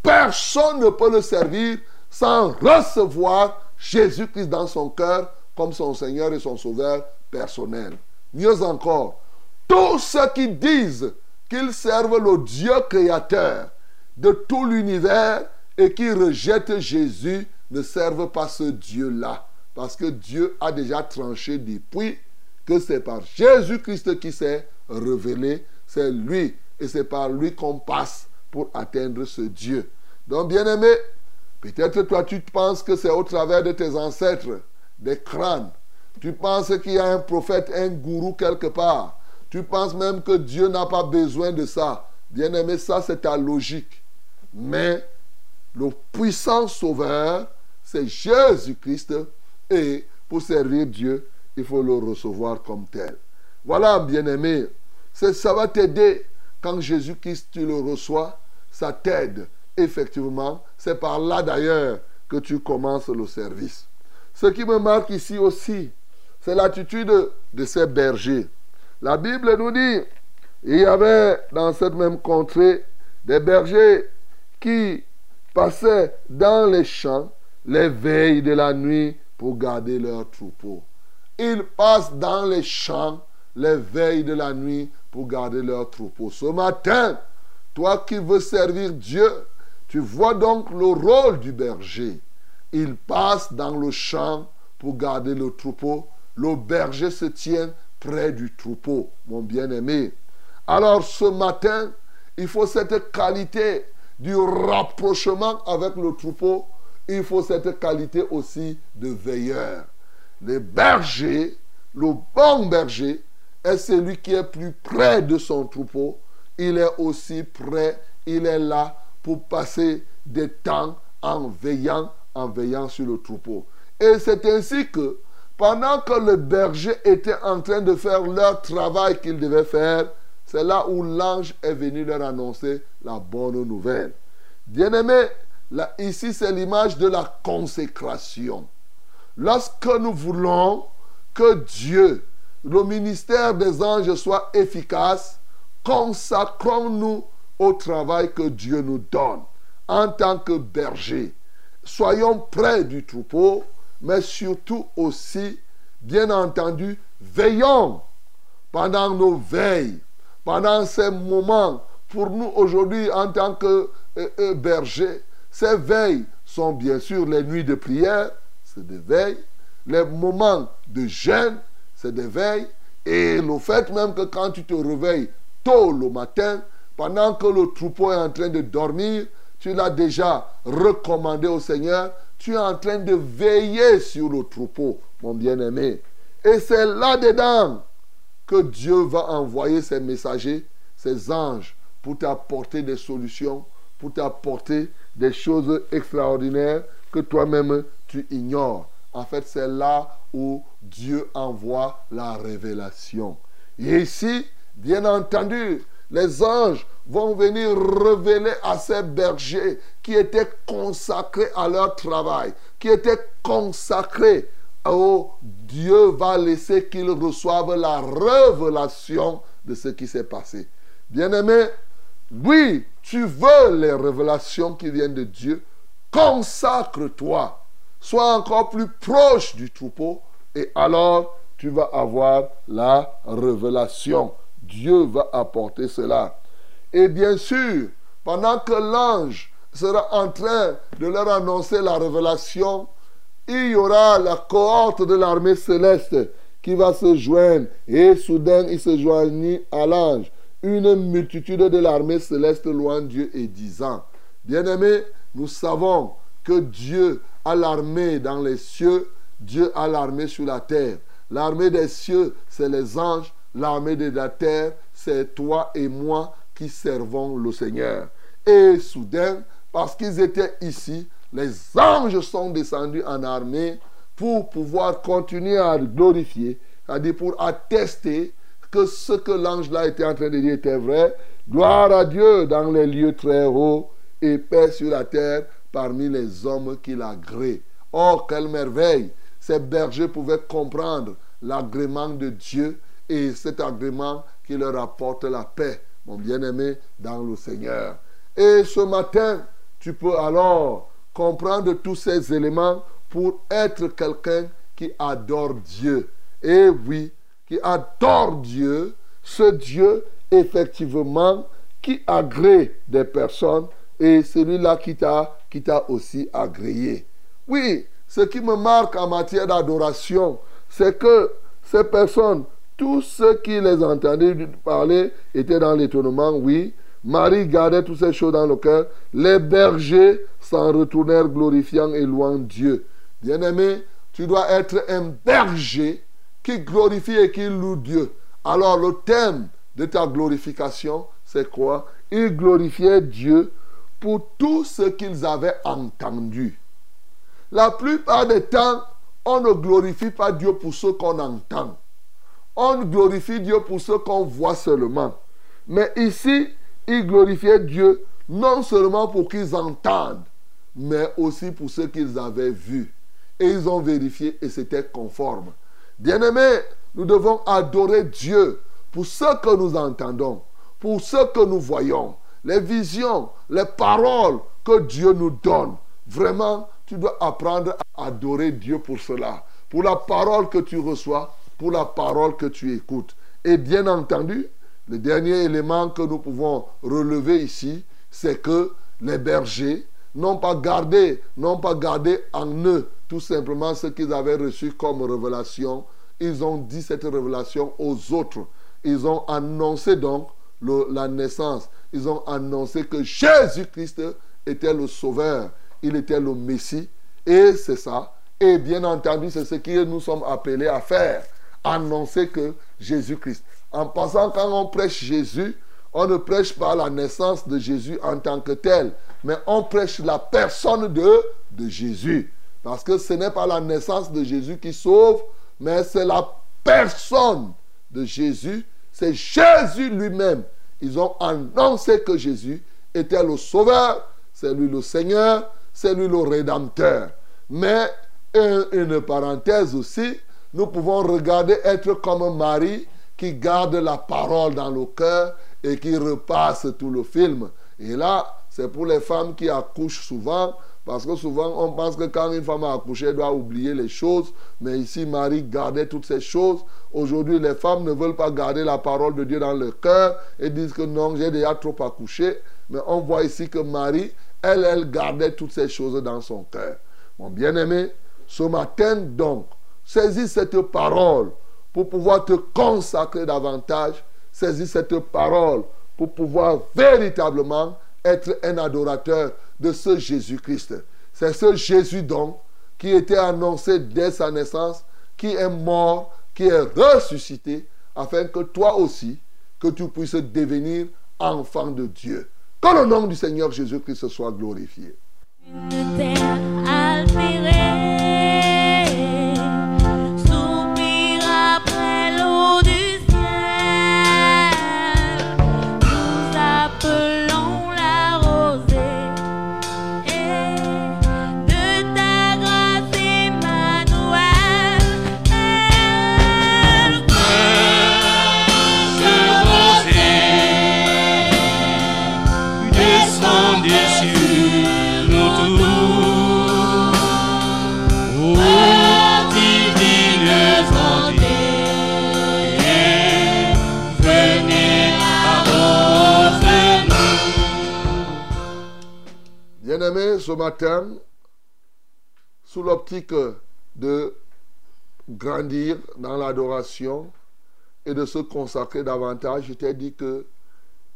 Personne ne peut le servir sans recevoir Jésus-Christ dans son cœur comme son Seigneur et son Sauveur personnel. Mieux encore, tous ceux qui disent qu'ils servent le Dieu créateur de tout l'univers et qui rejettent Jésus ne servent pas ce Dieu-là. Parce que Dieu a déjà tranché depuis que c'est par Jésus-Christ qui s'est révélé. C'est lui. Et c'est par lui qu'on passe pour atteindre ce Dieu. Donc, bien aimé, peut-être toi tu penses que c'est au travers de tes ancêtres, des crânes. Tu penses qu'il y a un prophète, un gourou quelque part. Tu penses même que Dieu n'a pas besoin de ça. Bien-aimé, ça c'est ta logique. Mais le puissant sauveur, c'est Jésus-Christ. Et pour servir Dieu, il faut le recevoir comme tel. Voilà, bien-aimé. Ça va t'aider. Quand Jésus-Christ, tu le reçois, ça t'aide. Effectivement, c'est par là d'ailleurs que tu commences le service. Ce qui me marque ici aussi, c'est l'attitude de ces bergers. La Bible nous dit, il y avait dans cette même contrée des bergers qui passaient dans les champs les veilles de la nuit pour garder leurs troupeaux. Ils passent dans les champs les veilles de la nuit pour garder leurs troupeaux. Ce matin, toi qui veux servir Dieu, tu vois donc le rôle du berger. Il passe dans le champ pour garder le troupeau. Le berger se tient près du troupeau, mon bien-aimé. Alors ce matin, il faut cette qualité du rapprochement avec le troupeau. Il faut cette qualité aussi de veilleur. Le berger, le bon berger, est celui qui est plus près de son troupeau. Il est aussi prêt, il est là pour passer des temps en veillant, en veillant sur le troupeau. Et c'est ainsi que pendant que le berger était en train de faire leur travail qu'ils devaient faire, c'est là où l'ange est venu leur annoncer la bonne nouvelle. Bien-aimé, ici c'est l'image de la consécration. Lorsque nous voulons que Dieu, le ministère des anges soit efficace, consacrons-nous au travail que Dieu nous donne en tant que berger. Soyons près du troupeau, mais surtout aussi, bien entendu, veillons pendant nos veilles, pendant ces moments. Pour nous aujourd'hui, en tant que euh, euh, bergers, ces veilles sont bien sûr les nuits de prière, c'est des veilles. Les moments de jeûne, c'est des veilles. Et le fait même que quand tu te réveilles tôt le matin, pendant que le troupeau est en train de dormir, tu l'as déjà recommandé au Seigneur, tu es en train de veiller sur le troupeau, mon bien-aimé. Et c'est là-dedans que Dieu va envoyer ses messagers, ses anges, pour t'apporter des solutions, pour t'apporter des choses extraordinaires que toi-même tu ignores. En fait, c'est là où Dieu envoie la révélation. Et ici, bien entendu, les anges vont venir révéler à ces bergers qui étaient consacrés à leur travail, qui étaient consacrés au Dieu va laisser qu'ils reçoivent la révélation de ce qui s'est passé. Bien-aimé, oui, tu veux les révélations qui viennent de Dieu, consacre-toi, sois encore plus proche du troupeau et alors tu vas avoir la révélation. Dieu va apporter cela. Et bien sûr, pendant que l'ange sera en train de leur annoncer la révélation, il y aura la cohorte de l'armée céleste qui va se joindre. Et soudain, il se joignit à l'ange. Une multitude de l'armée céleste loin Dieu et disant, bien-aimés, nous savons que Dieu a l'armée dans les cieux, Dieu a l'armée sur la terre. L'armée des cieux, c'est les anges. L'armée de la terre, c'est toi et moi qui servons le Seigneur. Et soudain, parce qu'ils étaient ici, les anges sont descendus en armée pour pouvoir continuer à glorifier, c'est-à-dire pour attester que ce que l'ange là était en train de dire était vrai. Gloire à Dieu dans les lieux très hauts et paix sur la terre parmi les hommes qu'il agrée. Oh, quelle merveille! Ces bergers pouvaient comprendre l'agrément de Dieu et cet agrément qui leur apporte la paix, mon bien-aimé, dans le Seigneur. Et ce matin, tu peux alors comprendre tous ces éléments pour être quelqu'un qui adore Dieu. Et oui, qui adore Dieu, ce Dieu, effectivement, qui agrée des personnes et celui-là qui t'a, qui t'a aussi agréé. Oui, ce qui me marque en matière d'adoration, c'est que ces personnes, tous ceux qui les entendaient parler étaient dans l'étonnement, oui. Marie gardait toutes ces choses dans le cœur. Les bergers s'en retournèrent glorifiant et louant Dieu. Bien-aimé, tu dois être un berger qui glorifie et qui loue Dieu. Alors le thème de ta glorification, c'est quoi? Ils glorifiaient Dieu pour tout ce qu'ils avaient entendu. La plupart des temps, on ne glorifie pas Dieu pour ce qu'on entend. On glorifie Dieu pour ce qu'on voit seulement. Mais ici, ils glorifiaient Dieu non seulement pour qu'ils entendent, mais aussi pour ce qu'ils avaient vu. Et ils ont vérifié et c'était conforme. Bien-aimés, nous devons adorer Dieu pour ce que nous entendons, pour ce que nous voyons, les visions, les paroles que Dieu nous donne. Vraiment, tu dois apprendre à adorer Dieu pour cela, pour la parole que tu reçois, pour la parole que tu écoutes. Et bien entendu, le dernier élément que nous pouvons relever ici, c'est que les bergers n'ont pas gardé, n'ont pas gardé en eux tout simplement ce qu'ils avaient reçu comme révélation. Ils ont dit cette révélation aux autres. Ils ont annoncé donc la naissance. Ils ont annoncé que Jésus-Christ était le Sauveur. Il était le Messie. Et c'est ça. Et bien entendu, c'est ce que nous sommes appelés à faire. Annoncer que Jésus-Christ. En passant, quand on prêche Jésus, on ne prêche pas la naissance de Jésus en tant que tel, mais on prêche la personne de, de Jésus. Parce que ce n'est pas la naissance de Jésus qui sauve, mais c'est la personne de Jésus. C'est Jésus lui-même. Ils ont annoncé que Jésus était le sauveur, c'est lui le Seigneur, c'est lui le Rédempteur. Mais, une parenthèse aussi, nous pouvons regarder être comme Marie qui garde la parole dans le cœur et qui repasse tout le film. Et là, c'est pour les femmes qui accouchent souvent, parce que souvent on pense que quand une femme a accouché, elle doit oublier les choses. Mais ici, Marie gardait toutes ces choses. Aujourd'hui, les femmes ne veulent pas garder la parole de Dieu dans leur cœur et disent que non, j'ai déjà trop accouché. Mais on voit ici que Marie, elle, elle gardait toutes ces choses dans son cœur. Mon bien-aimé, ce matin donc, saisis cette parole pour pouvoir te consacrer davantage. Saisis cette parole pour pouvoir véritablement être un adorateur de ce Jésus-Christ. C'est ce Jésus donc qui était annoncé dès sa naissance, qui est mort, qui est ressuscité, afin que toi aussi, que tu puisses devenir enfant de Dieu. Que le nom du Seigneur Jésus-Christ soit glorifié. Ce matin, sous l'optique de grandir dans l'adoration et de se consacrer davantage, je t'ai dit que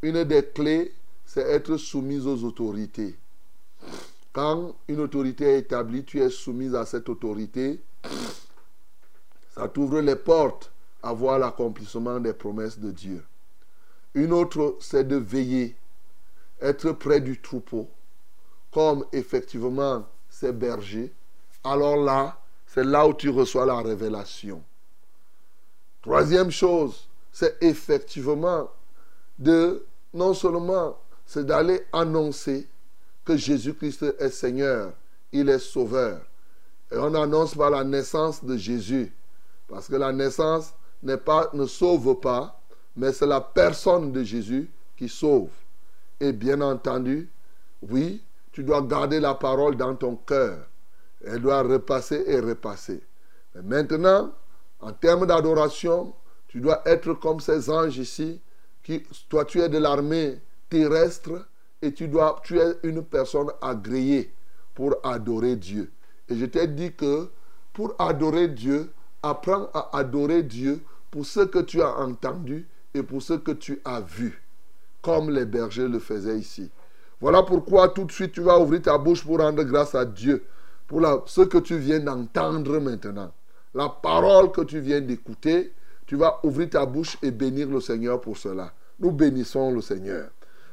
une des clés, c'est être soumise aux autorités. Quand une autorité est établie, tu es soumise à cette autorité. Ça t'ouvre les portes à voir l'accomplissement des promesses de Dieu. Une autre, c'est de veiller, être près du troupeau, comme effectivement ces bergers. Alors là, c'est là où tu reçois la révélation. Troisième chose, c'est effectivement de, non seulement, c'est d'aller annoncer que Jésus-Christ est Seigneur, il est Sauveur. Et on annonce par la naissance de Jésus. Parce que la naissance pas, ne sauve pas, mais c'est la personne de Jésus qui sauve. Et bien entendu, oui, tu dois garder la parole dans ton cœur. Elle doit repasser et repasser. Maintenant, en termes d'adoration, tu dois être comme ces anges ici. Qui, toi, tu es de l'armée terrestre et tu, dois, tu es une personne agréée pour adorer Dieu. Et je t'ai dit que pour adorer Dieu, apprends à adorer Dieu pour ce que tu as entendu et pour ce que tu as vu, comme les bergers le faisaient ici. Voilà pourquoi tout de suite tu vas ouvrir ta bouche pour rendre grâce à Dieu. pour ce que tu viens d'entendre maintenant. La parole que tu viens d'écouter, tu vas ouvrir ta bouche et bénir le Seigneur pour cela. Nous bénissons le Seigneur.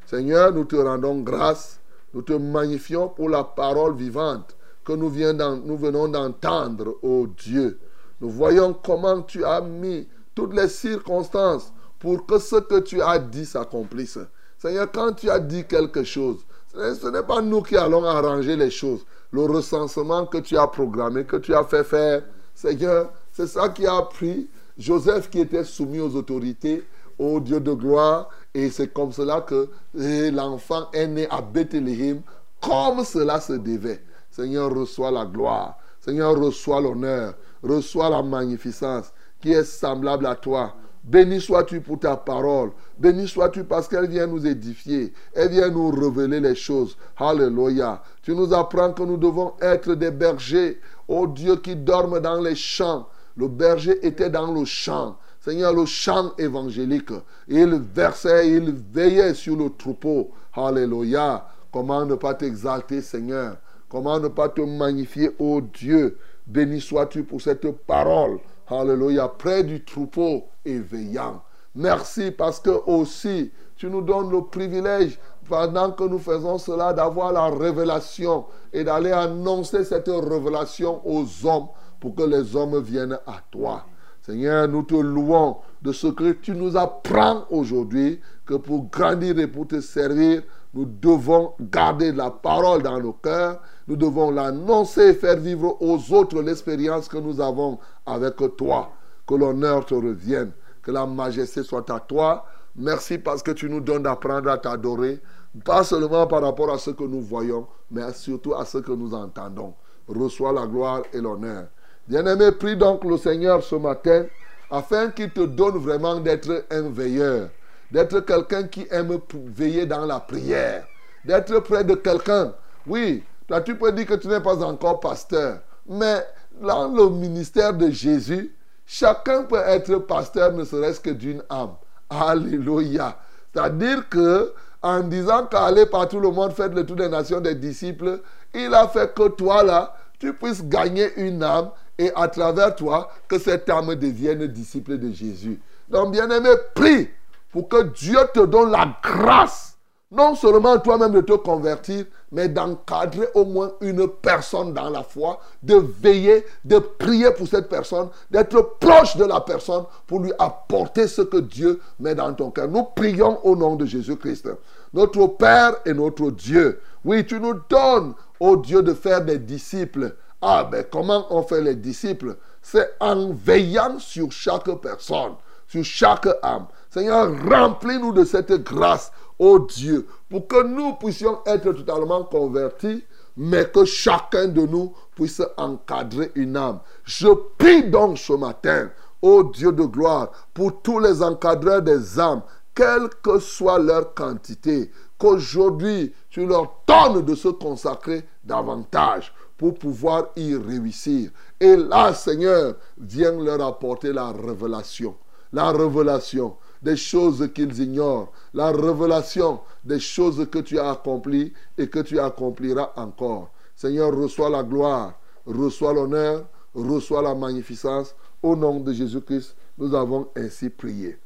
Seigneur, nous te rendons grâce, nous te magnifions pour la parole vivante que nous, venons d'entendre, ô Dieu. Nous voyons comment tu as mis toutes les circonstances pour que ce que tu as dit s'accomplisse. Seigneur, quand tu as dit quelque chose, ce n'est- pas nous qui allons arranger les choses. Le recensement que tu as programmé, que tu as fait faire, Seigneur, c'est ça qui a pris Joseph qui était soumis aux autorités, au Dieu de gloire, et c'est comme cela que eh, l'enfant est né à Bethléem, comme cela se devait. Seigneur, reçois la gloire. Seigneur, reçois l'honneur. Reçois la magnificence qui est semblable à toi. Béni sois-tu pour ta parole. Béni sois-tu parce qu'elle vient nous édifier. Elle vient nous révéler les choses. Alléluia. Tu nous apprends que nous devons être des bergers. Ô Dieu qui dorment dans les champs. Le berger était dans le champ. Seigneur, le chant évangélique. Il versait, il veillait sur le troupeau. Alléluia. Comment ne pas t'exalter, Seigneur? Comment ne pas te magnifier, ô Dieu? Béni sois-tu pour cette parole. Alléluia. Près du troupeau et veillant. Merci parce que aussi tu nous donnes le privilège, pendant que nous faisons cela, d'avoir la révélation et d'aller annoncer cette révélation aux hommes pour que les hommes viennent à toi. Seigneur, nous te louons de ce que tu nous apprends aujourd'hui, que pour grandir et pour te servir, nous devons garder la parole dans nos cœurs, nous devons l'annoncer et faire vivre aux autres l'expérience que nous avons avec toi. Que l'honneur te revienne, que la majesté soit à toi. Merci parce que tu nous donnes d'apprendre à t'adorer, pas seulement par rapport à ce que nous voyons, mais surtout à ce que nous entendons. Reçois la gloire et l'honneur. Bien-aimé, prie donc le Seigneur ce matin afin qu'il te donne vraiment d'être un veilleur, d'être quelqu'un qui aime veiller dans la prière, d'être près de quelqu'un. Oui, toi tu peux dire que tu n'es pas encore pasteur, mais dans le ministère de Jésus, chacun peut être pasteur ne serait-ce que d'une âme. Alléluia. C'est-à-dire que en disant qu'aller par tout le monde, faites le tour des nations des disciples, il a fait que toi là, tu puisses gagner une âme et à travers toi, que cette âme devienne disciple de Jésus. Donc, bien-aimé, prie pour que Dieu te donne la grâce, non seulement toi-même de te convertir, mais d'encadrer au moins une personne dans la foi, de veiller, de prier pour cette personne, d'être proche de la personne pour lui apporter ce que Dieu met dans ton cœur. Nous prions au nom de Jésus-Christ, notre Père et notre Dieu. Oui, tu nous donnes, ô Dieu, de faire des disciples. Ah, ben comment on fait les disciples? C'est en veillant sur chaque personne, sur chaque âme. Seigneur, remplis-nous de cette grâce, ô Dieu, pour que nous puissions être totalement convertis, mais que chacun de nous puisse encadrer une âme. Je prie donc ce matin, ô Dieu de gloire, pour tous les encadreurs des âmes, quelle que soit leur quantité, qu'aujourd'hui tu leur donnes de se consacrer davantage pour pouvoir y réussir. Et là, Seigneur, viens leur apporter la révélation. La révélation des choses qu'ils ignorent. La révélation des choses que tu as accomplies et que tu accompliras encore. Seigneur, reçois la gloire, reçois l'honneur, reçois la magnificence. Au nom de Jésus-Christ, nous avons ainsi prié.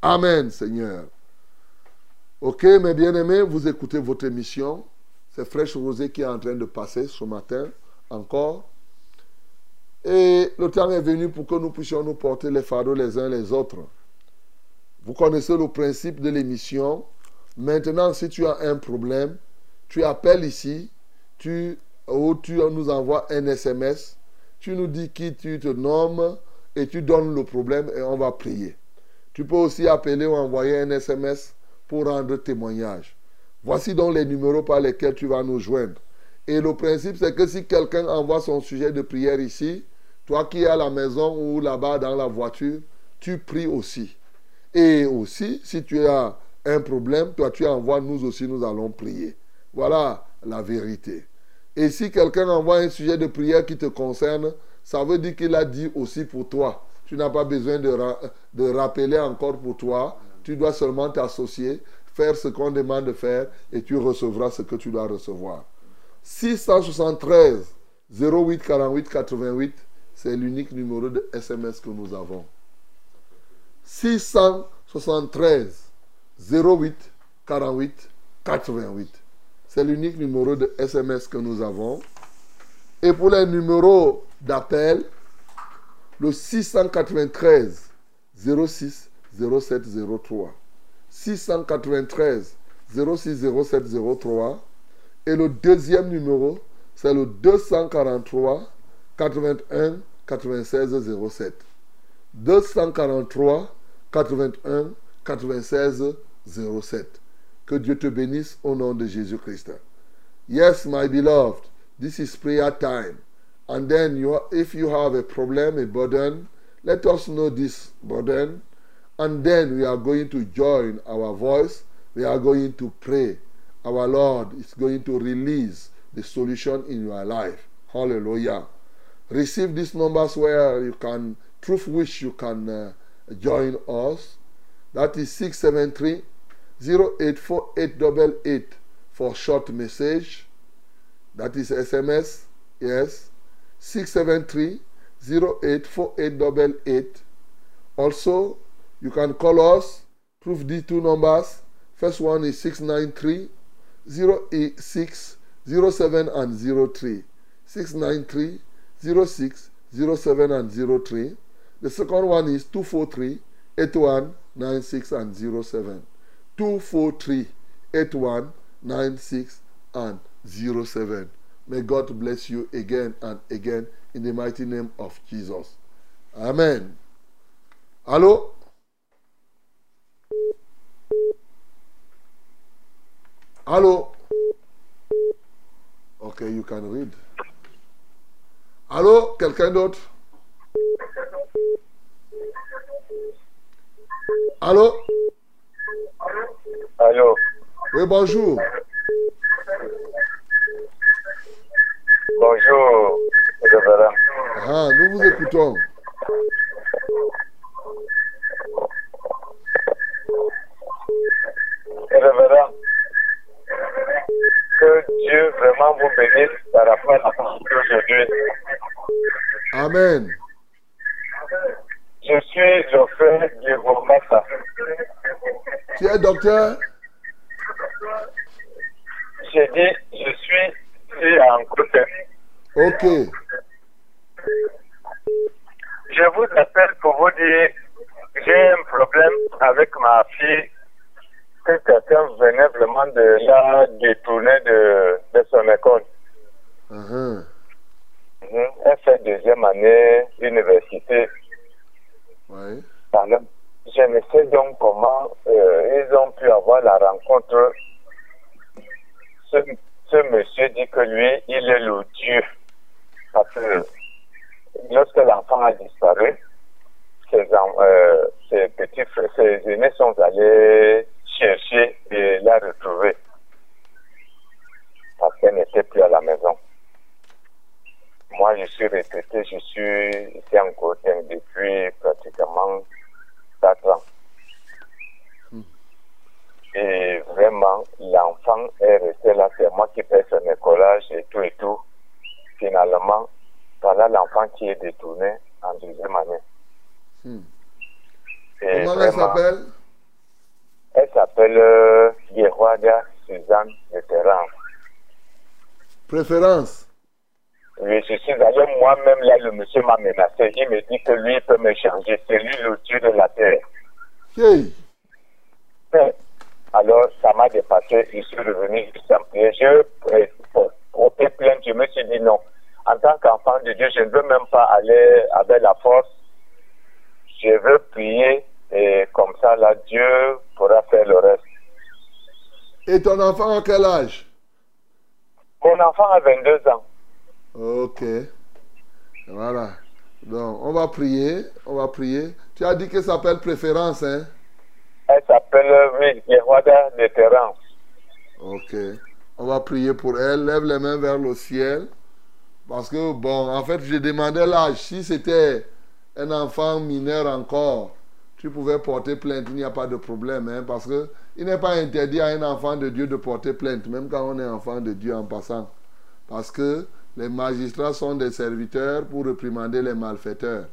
Amen, Seigneur. Ok, mes bien-aimés, vous écoutez votre émission. C'est Fraîche Rosée qui est en train de passer ce matin encore. Et le temps est venu pour que nous puissions nous porter les fardeaux les uns les autres. Vous connaissez le principe de l'émission. Maintenant, si tu as un problème, tu appelles ici, tu, ou tu nous envoies un SMS, tu nous dis qui tu te nommes et tu donnes le problème et on va prier. Tu peux aussi appeler ou envoyer un SMS pour rendre témoignage. Voici donc les numéros par lesquels tu vas nous joindre. Et le principe, c'est que si quelqu'un envoie son sujet de prière ici, toi qui es à la maison ou là-bas dans la voiture, tu pries aussi. Et aussi, si tu as un problème, toi tu envoies, nous aussi nous allons prier. Voilà la vérité. Et si quelqu'un envoie un sujet de prière qui te concerne, ça veut dire qu'il a dit aussi pour toi. Tu n'as pas besoin de, de rappeler encore pour toi. Tu dois seulement t'associer, faire ce qu'on demande de faire et tu recevras ce que tu dois recevoir. 673 08 48 88, c'est l'unique numéro de SMS que nous avons. 673 08 48 88. C'est l'unique numéro de SMS que nous avons. Et pour les numéros d'appel, le 693 06 07 03. 693 06 07 03. Et le deuxième numéro, c'est le 243 81 96 07. 243 81 96 07. Que Dieu te bénisse au nom de Jésus-Christ. Yes, my beloved, this is prayer time. And then, you, if you have a problem, a burden, let us know this burden. And then we are going to join our voice. We are going to pray. Our Lord is going to release the solution in your life. Hallelujah. Receive these numbers where you can, through which you can uh, join us. That is 673 084888 for short message. That is SMS. Yes. 673 084888. Also, you can call us. Prove these two numbers. First one is 693 086 07 and 03. 693 06 07 and 03. The second one is 243 81 96 and 07. 243 81 96 and 07. May God bless you again and again in the mighty name of Jesus. Amen. Hello? Hello? Ok, you can read. Hello, Quelqu'un d'autre? Allô? Allô, Oui, bonjour. bonjour, révérend. Ah, nous vous écoutons. Révérend, que Dieu vraiment vous bénisse par rapport à la parole d'aujourd'hui. Amen. Je suis Geoffrey Guiromassa. Tu es docteur? J'ai dit, je suis ici en côté. Ok. Je vous appelle pour vous dire j'ai un problème avec ma fille que quelqu'un venait vraiment de la détourner de, de son école. Mhm. Elle fait deuxième année université. Alors, je ne sais donc comment euh, ils ont pu avoir la rencontre. Ce, ce monsieur dit que lui, il est le Dieu. Parce que lorsque l'enfant a disparu, ses, euh, ses petits frères, ses aînés sont allés chercher et la retrouver. Parce qu'elle n'était plus à la maison. Moi, je suis retraité, je suis ici en Côte depuis pratiquement 4 ans. Et vraiment, l'enfant est resté là, c'est moi qui paie son écolage et tout et tout. Finalement, voilà l'enfant qui est détourné en deuxième année. Hmm. Et Comment elle s'appelle? Elle s'appelle euh, Suzanne de Terran. Préférence? Oui, je suis allé moi-même là, le monsieur m'a menacé. Il me dit que lui il peut me changer. C'est lui le Dieu de la terre. Hey. Alors, ça m'a dépassé. Je suis revenu en prière. Je porté plainte. Je me suis dit non. En tant qu'enfant de Dieu, je ne veux même pas aller avec la force. Je veux prier et comme ça, là, Dieu pourra faire le reste. Et ton enfant a quel âge? Mon enfant a 22 ans. Ok. Voilà. Donc, on va prier. On va prier. Tu as dit qu'elle s'appelle préférence, hein? Elle s'appelle, oui, Yehuada de. Ok. On va prier pour elle. Lève les mains vers le ciel. Parce que, bon, en fait, j'ai demandé l'âge. Si c'était un enfant mineur encore, tu pouvais porter plainte. Il n'y a pas de problème. Hein, parce que il n'est pas interdit à un enfant de Dieu de porter plainte, même quand on est enfant de Dieu en passant. Parce que les magistrats sont des serviteurs pour réprimander les malfaiteurs.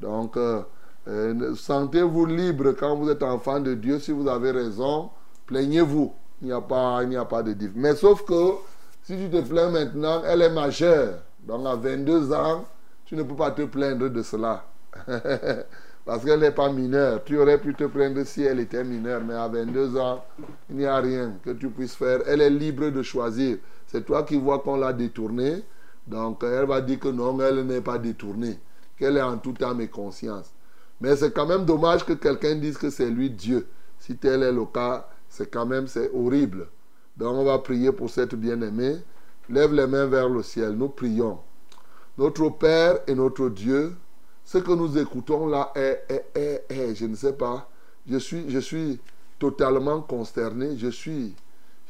Donc, euh, euh, sentez-vous libre quand vous êtes enfant de Dieu. Si vous avez raison, plaignez-vous. Il n'y a pas, a pas de diff. Mais sauf que si tu te plains maintenant, elle est majeure. Donc à 22 ans, tu ne peux pas te plaindre de cela. Parce qu'elle n'est pas mineure. Tu aurais pu te plaindre si elle était mineure. Mais à 22 ans, il n'y a rien que tu puisses faire. Elle est libre de choisir. C'est toi qui vois qu'on l'a détournée. Donc elle va dire que non, elle n'est pas détournée. Qu'elle est en toute âme et conscience. Mais c'est quand même dommage que quelqu'un dise que c'est lui Dieu. Si tel est le cas, c'est quand même horrible. Donc on va prier pour cette bien-aimée. Lève les mains vers le ciel. Nous prions. Notre Père et notre Dieu, ce que nous écoutons là est, est, est, est, je ne sais pas. Je suis, je suis totalement consterné. Je suis,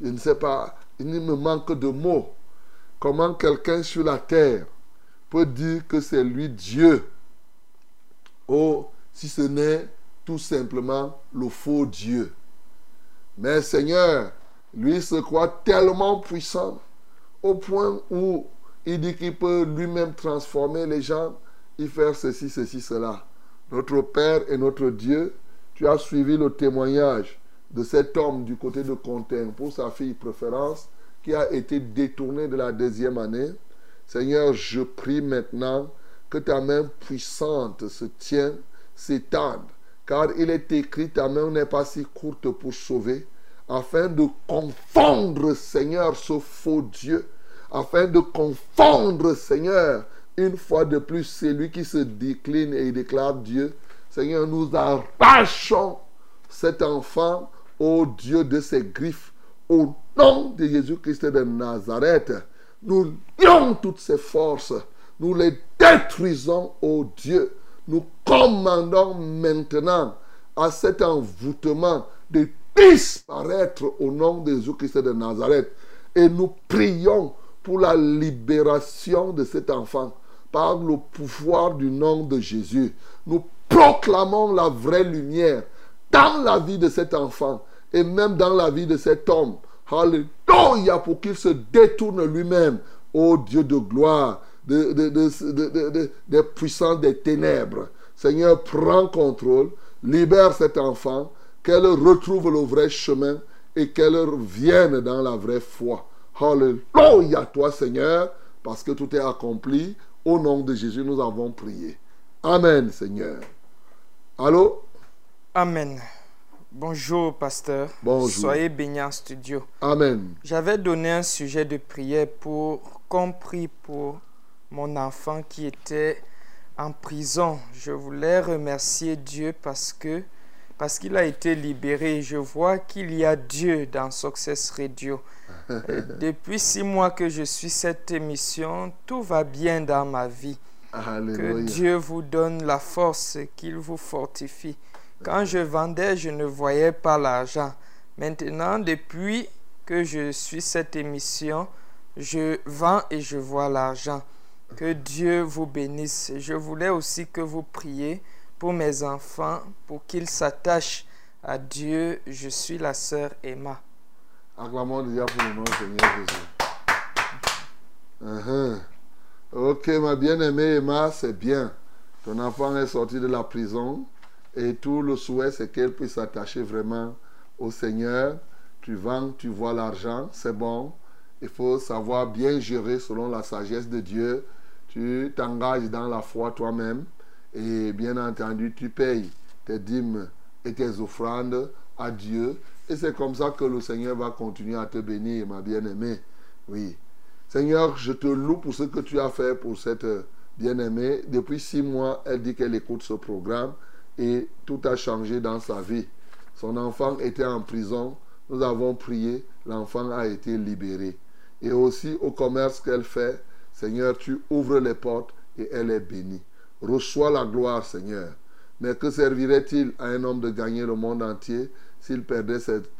je ne sais pas, il me manque de mots. Comment quelqu'un sur la terre peut dire que c'est lui Dieu? Oh, si ce n'est tout simplement le faux Dieu. Mais Seigneur, lui se croit tellement puissant au point où il dit qu'il peut lui-même transformer les gens et faire ceci, ceci, cela. Notre Père et notre Dieu, tu as suivi le témoignage de cet homme du côté de Contain pour sa fille préférence qui a été détourné de la deuxième année. Seigneur, je prie maintenant que ta main puissante se tienne, s'étende, car il est écrit, ta main n'est pas si courte pour sauver, afin de confondre, Seigneur, ce faux Dieu, afin de confondre, Seigneur, une fois de plus, celui qui se décline et déclare Dieu. Seigneur, nous arrachons cet enfant au Dieu de ses griffes, au nom de Jésus-Christ de Nazareth. Nous lions toutes ses forces, nous les détruisons, ô Dieu. Nous commandons maintenant à cet envoûtement de disparaître au nom de Jésus-Christ de Nazareth. Et nous prions pour la libération de cet enfant par le pouvoir du nom de Jésus. Nous proclamons la vraie lumière dans la vie de cet enfant et même dans la vie de cet homme. Alléluia pour qu'il se détourne lui-même, ô Dieu de gloire, de, de, des ténèbres. Seigneur, prends contrôle, libère cet enfant, qu'elle retrouve le vrai chemin et qu'elle revienne dans la vraie foi. Alléluia toi, Seigneur, parce que tout est accompli. Au nom de Jésus, nous avons prié. Amen, Seigneur. Allô? Amen. Bonjour, pasteur. Bonjour. Soyez bénis en studio. Amen. J'avais donné un sujet de prière pour compris pour mon enfant qui était en prison. Je voulais remercier Dieu parce que parce qu'il a été libéré. Je vois qu'il y a Dieu dans Success Radio. Et depuis six mois que je suis cette émission, tout va bien dans ma vie. Que Alléluia. Dieu vous donne la force, qu'il vous fortifie. Quand je vendais, je ne voyais pas l'argent. Maintenant, depuis que je suis cette émission, je vends et je vois l'argent. Que Dieu vous bénisse. Je voulais aussi que vous priez pour mes enfants, pour qu'ils s'attachent à Dieu. Je suis la sœur Emma. Acclamons déjà pour le nom Seigneur Jésus. Uh-huh. Ok, ma bien-aimée Emma, c'est bien. Ton enfant est sorti de la prison et tout le souhait, c'est qu'elle puisse s'attacher vraiment au Seigneur. Tu vends, tu vois l'argent, c'est bon. Il faut savoir bien gérer selon la sagesse de Dieu. Tu t'engages dans la foi toi-même et bien entendu, tu payes tes dîmes et tes offrandes à Dieu. Et c'est comme ça que le Seigneur va continuer à te bénir, ma bien-aimée. Oui. Seigneur, je te loue pour ce que tu as fait pour cette bien-aimée. Depuis six mois, elle dit qu'elle écoute ce programme et tout a changé dans sa vie. Son enfant était en prison. Nous avons prié. L'enfant a été libéré. Et aussi au commerce qu'elle fait, Seigneur, tu ouvres les portes et elle est bénie. Reçois la gloire, Seigneur. Mais que servirait-il à un homme de gagner le monde entier s'il perdait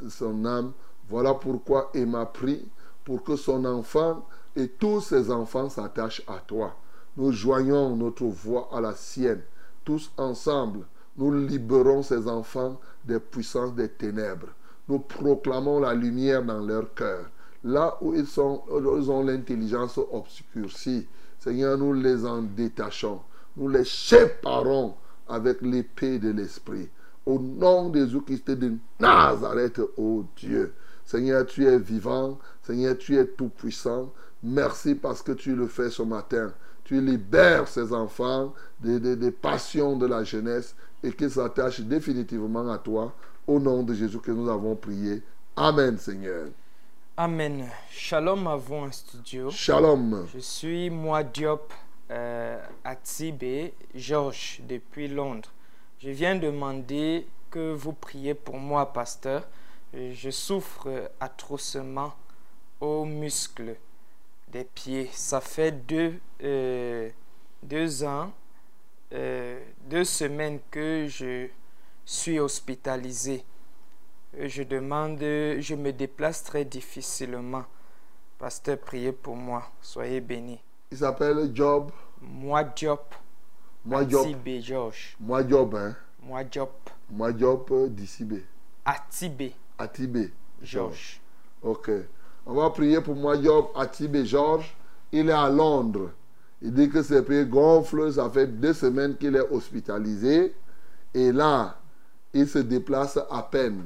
son âme? Voilà pourquoi Emma prie pour que son enfant et tous ses enfants s'attachent à toi. Nous joignons notre voix à la sienne. Tous ensemble, nous libérons ces enfants des puissances des ténèbres. Nous proclamons la lumière dans leur cœur, là où ils, sont, ont l'intelligence obscurcie. Seigneur, nous les en détachons. Nous les séparons avec l'épée de l'Esprit. Au nom de Jésus-Christ de Nazareth, ô Dieu. Seigneur, tu es vivant. Seigneur, tu es tout-puissant. Merci parce que tu le fais ce matin. Tu libères ces enfants des passions de la jeunesse et qu'ils s'attachent définitivement à toi. Au nom de Jésus que nous avons prié. Amen, Seigneur. Amen. Shalom à vous en studio. Shalom. Je suis moi Diop euh, à Tibé, Georges, depuis Londres. Je viens demander que vous priez pour moi, pasteur. Je souffre atrocement aux muscles des pieds. Ça fait deux, euh, deux ans, euh, deux semaines que je suis hospitalisé. Euh, Je demande, je me déplace très difficilement. Pasteur, priez pour moi. Soyez bénis. Il s'appelle Job. Moi, Diop. Moi, Job. Atibé, Georges. Moi, Job. Hein? Moi, Diop. Moi, Job euh, d'Issibé. Atibé, Atibé. Georges. Ok. On va prier pour moi, Job, Atibé, Georges. Il est à Londres. Il dit que ses pieds gonflent. Ça fait deux semaines qu'il est hospitalisé. Et là, il se déplace à peine.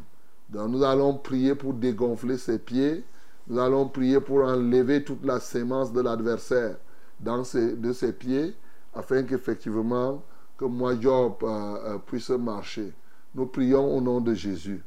Donc nous allons prier pour dégonfler ses pieds. Nous allons prier pour enlever toute la sémence de l'adversaire de ses pieds, afin qu'effectivement, que moi, Job, euh, euh, puisse marcher. Nous prions au nom de Jésus.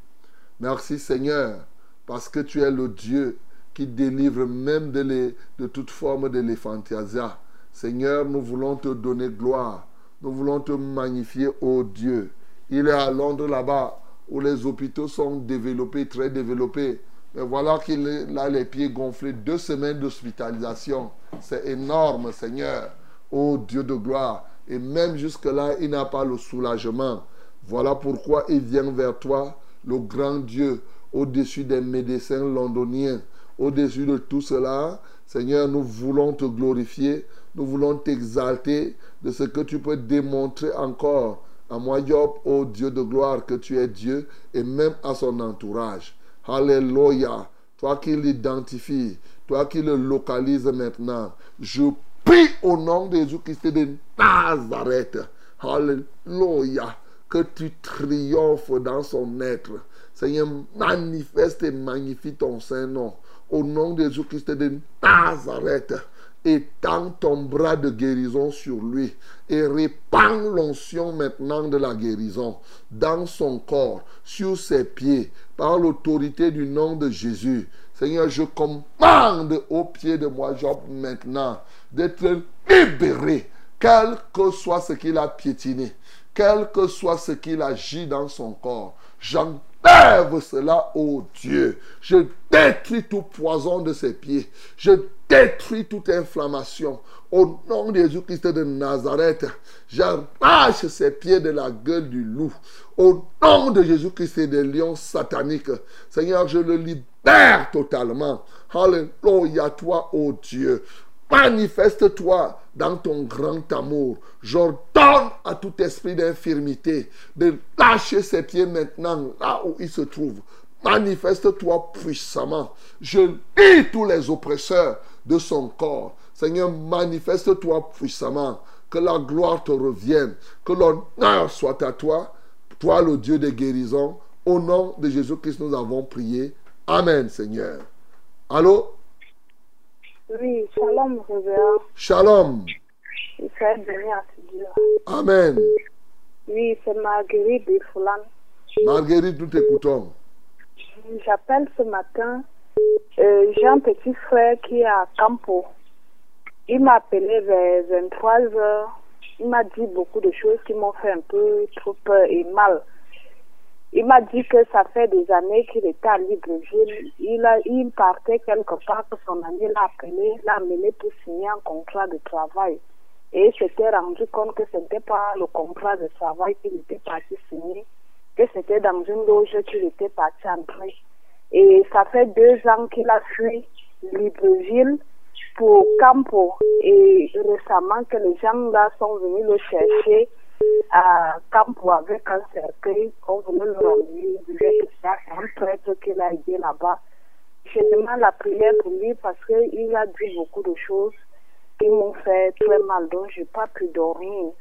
Merci Seigneur, parce que tu es le Dieu qui délivre même de, de toute forme de l'éphantasia. Seigneur, nous voulons te donner gloire. Nous voulons te magnifier, ô Dieu. Il est à Londres là-bas, où les hôpitaux sont développés, très développés. Mais voilà qu'il a les pieds gonflés. Deux semaines d'hospitalisation. C'est énorme, Seigneur. Ô Dieu de gloire. Et même jusque-là, il n'a pas le soulagement. Voilà pourquoi il vient vers toi, le grand Dieu, au-dessus des médecins londoniens, au-dessus de tout cela. Seigneur, nous voulons te glorifier, nous voulons t'exalter de ce que tu peux démontrer encore à moi, Job, ô Dieu de gloire, que tu es Dieu, et même à son entourage. Alléluia. Toi qui l'identifies, toi qui le localises maintenant, je prie au nom de Jésus-Christ de Nazareth. Alléluia. Que tu triomphes dans son être. Seigneur, manifeste et magnifie ton Saint-Nom. Au nom de Jésus-Christ de Nazareth. Étends ton bras de guérison sur lui et répands l'onction maintenant de la guérison dans son corps, sur ses pieds, par l'autorité du nom de Jésus. Seigneur, je commande au pied de moi, Job, maintenant, d'être libéré, quel que soit ce qu'il a piétiné, quel que soit ce qu'il agit dans son corps. Cela, ô Dieu. Je détruis tout poison de ses pieds. Je détruis toute inflammation. Au nom de Jésus-Christ de Nazareth, j'arrache ses pieds de la gueule du loup. Au nom de Jésus-Christ et des lions sataniques, Seigneur, je le libère totalement. Alléluia, toi, ô Dieu. Manifeste-toi dans ton grand amour. J'ordonne à tout esprit d'infirmité de lâcher ses pieds maintenant là où il se trouve. Manifeste-toi puissamment. Je lis tous les oppresseurs de son corps. Seigneur, manifeste-toi puissamment. Que la gloire te revienne. Que l'honneur soit à toi. Toi, le Dieu des guérisons. Au nom de Jésus-Christ, nous avons prié. Amen, Seigneur. Allô? Oui, shalom, révérend. Shalom. Il fait béni à ce Dieu. Amen. Oui, c'est Marguerite de Foulan. Marguerite, nous t'écoutons. J'appelle ce matin. euh, J'ai un petit frère qui est à Campo. Il m'a appelé vers 23 heures. Il m'a dit beaucoup de choses qui m'ont fait un peu trop peur et mal. Il m'a dit que ça fait des années qu'il était à Libreville. Il, a, il partait quelque part que son ami l'a appelé, l'a amené pour signer un contrat de travail. Et il s'était rendu compte que ce n'était pas le contrat de travail qu'il était parti signer, que c'était dans une loge qu'il était parti entrer. Et ça fait deux ans qu'il a fui Libreville pour Campo. Et récemment que les gens là sont venus le chercher à Campo avec un cercueil, on voulait le ramener. Il disait que c'est un prêtre qu'il a aidé là-bas. je demande la prière pour lui parce qu'il a dit beaucoup de choses qui m'ont fait très mal, donc je n'ai pas pu dormir.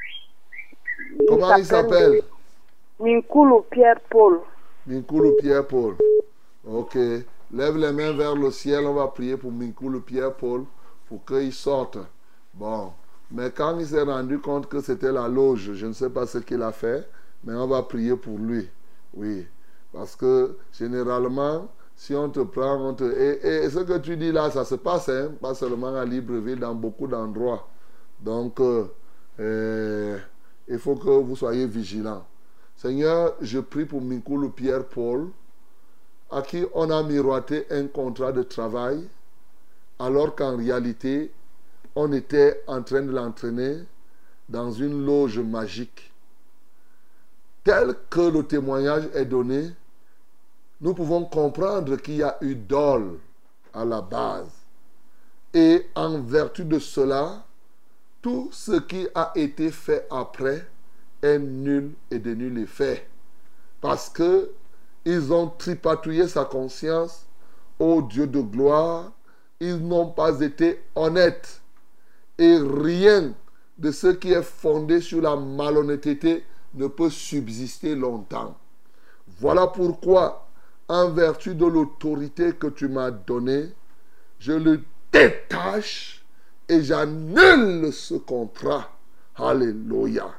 Comment il s'appelle Minkulu Pierre-Paul. Minkulu Pierre-Paul. Ok. Lève les mains vers le ciel. On va prier pour Minkulu Pierre-Paul pour qu'il sorte. Bon. Mais quand il s'est rendu compte que c'était la loge, je ne sais pas ce qu'il a fait, mais on va prier pour lui. Oui. Parce que généralement, si on te prend, on te... Et, ce que tu dis là, ça se passe, hein, pas seulement à Libreville, dans beaucoup d'endroits. Donc, euh, euh, il faut que vous soyez vigilants. Seigneur, je prie pour Minkulu Pierre-Paul, à qui on a miroité un contrat de travail, alors qu'en réalité, on était en train de l'entraîner dans une loge magique. Tel que le témoignage est donné, nous pouvons comprendre qu'il y a eu dol à la base. Et en vertu de cela, tout ce qui a été fait après est nul et de nul effet. Parce que ils ont tripatouillé sa conscience, ô Dieu de gloire, ils n'ont pas été honnêtes. Et rien de ce qui est fondé sur la malhonnêteté ne peut subsister longtemps. Voilà pourquoi, en vertu de l'autorité que tu m'as donnée, je le détache et j'annule ce contrat. Alléluia.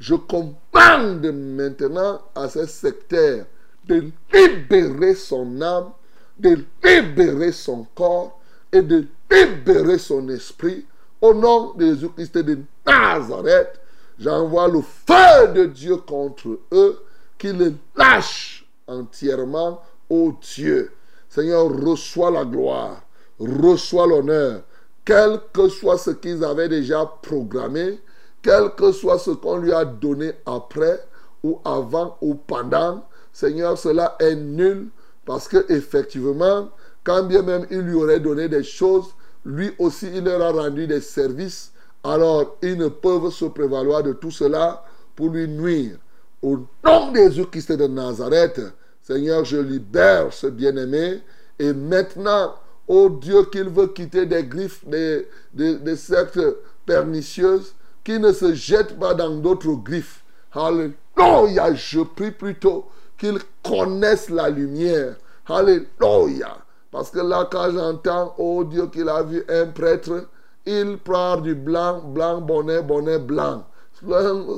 Je commande maintenant à ce sectaire de libérer son âme, de libérer son corps et de libérer son esprit. Au nom de Jésus-Christ de Nazareth, j'envoie le feu de Dieu contre eux, qui les lâche entièrement, ô Dieu. Seigneur, reçois la gloire, reçois l'honneur, quel que soit ce qu'ils avaient déjà programmé, quel que soit ce qu'on lui a donné après ou avant ou pendant, Seigneur, cela est nul parce que effectivement, quand bien même il lui aurait donné des choses, lui aussi il leur a rendu des services. Alors ils ne peuvent se prévaloir de tout cela pour lui nuire. Au nom de Jésus-Christ de Nazareth, Seigneur, je libère ce bien-aimé et maintenant, ô Dieu, qu'il veut quitter des griffes, des, des, des sectes pernicieuses, qu'il ne se jette pas dans d'autres griffes. Alléluia, je prie plutôt qu'il connaisse la lumière. Alléluia. Parce que là, quand j'entends, oh Dieu, qu'il a vu un prêtre, il prend du blanc, blanc, bonnet, bonnet, blanc.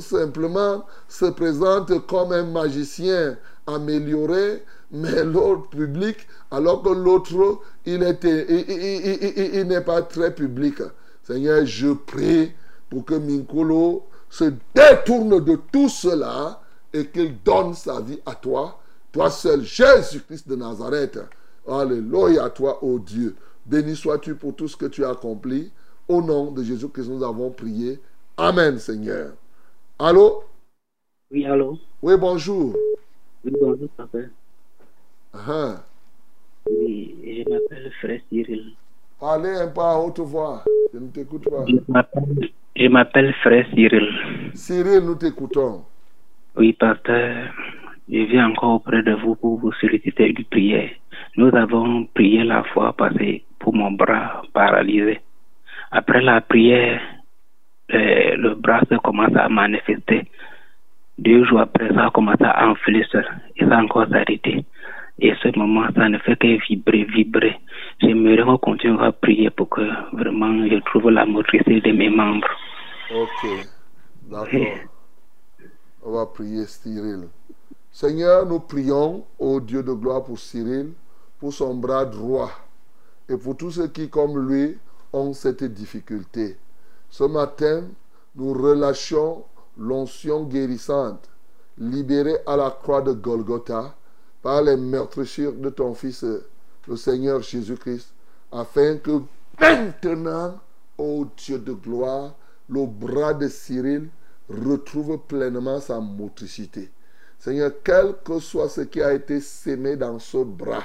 Simplement se présente comme un magicien amélioré, mais l'autre public, alors que l'autre, il était, il n'est pas très public. Seigneur, je prie pour que Minkolo se détourne de tout cela et qu'il donne sa vie à toi, toi seul, Jésus-Christ de Nazareth. Alléluia à toi, ô Dieu. Béni sois-tu pour tout ce que tu as accompli. Au nom de Jésus-Christ, nous avons prié. Amen, Seigneur. Allô? Oui, allô? Oui, bonjour. Oui, bonjour, papa. Ah, Oui, je m'appelle Frère Cyril. Parlez un peu à haute voix. Je ne t'écoute pas. Je m'appelle- Je m'appelle Frère Cyril. Cyril, nous t'écoutons. Oui, pasteur, je viens encore auprès de vous pour vous solliciter une prière. Nous avons prié la fois passée pour mon bras paralysé. Après la prière, euh, le bras se commence à manifester. Deux jours après, ça commence à enfler. Et ça a encore s'arrêter. Et ce moment, ça ne fait que vibrer, vibrer. J'aimerais qu'on continue à prier pour que vraiment je trouve la motricité de mes membres. Ok. D'accord. On va prier Cyril. Seigneur, nous prions au Dieu de gloire pour Cyril, pour son bras droit et pour tous ceux qui, comme lui, ont cette difficulté. Ce matin, nous relâchons l'onction guérissante libérée à la croix de Golgotha par les meurtrissures de ton Fils, le Seigneur Jésus-Christ, afin que maintenant, ô Dieu de gloire, le bras de Cyril retrouve pleinement sa motricité. Seigneur, quel que soit ce qui a été sémé dans ce bras,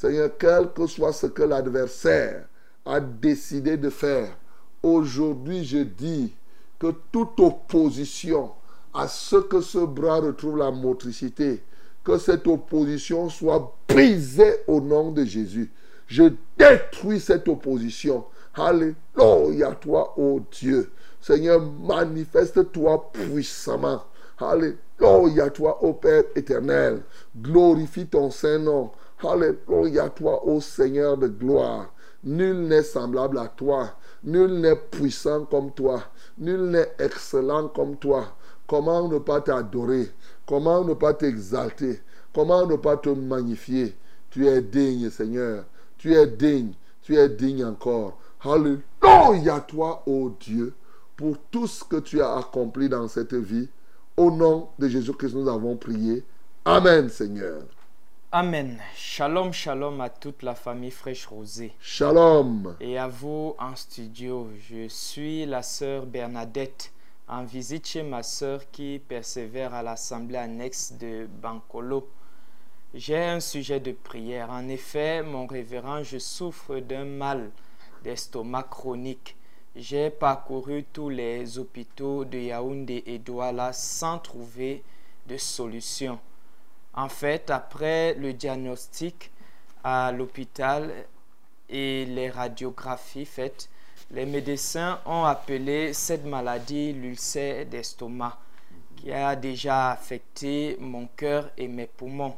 Seigneur, quel que soit ce que l'adversaire a décidé de faire, aujourd'hui je dis que toute opposition à ce que ce bras retrouve la motricité, que cette opposition soit brisée au nom de Jésus. Je détruis cette opposition. Alléluia, toi, ô Dieu. Seigneur, manifeste-toi puissamment. Alléluia, toi, ô Père éternel. Glorifie ton Saint-Nom. Alléluia, toi, ô Seigneur de gloire. Nul n'est semblable à toi. Nul n'est puissant comme toi. Nul n'est excellent comme toi. Comment ne pas t'adorer? Comment ne pas t'exalter? Comment ne pas te magnifier? Tu es digne, Seigneur. Tu es digne. Tu es digne encore. Alléluia, toi, ô Dieu, pour tout ce que tu as accompli dans cette vie. Au nom de Jésus-Christ, nous avons prié. Amen, Seigneur. Amen. Shalom, shalom à toute la famille Fraîche Rosée. Shalom. Et à vous en studio. Je suis la sœur Bernadette en visite chez ma sœur qui persévère à l'assemblée annexe de Bancolo. J'ai un sujet de prière. En effet, mon révérend, je souffre d'un mal d'estomac chronique. J'ai parcouru tous les hôpitaux de Yaoundé et Douala sans trouver de solution. En fait, après le diagnostic à l'hôpital et les radiographies faites, les médecins ont appelé cette maladie l'ulcère d'estomac qui a déjà affecté mon cœur et mes poumons.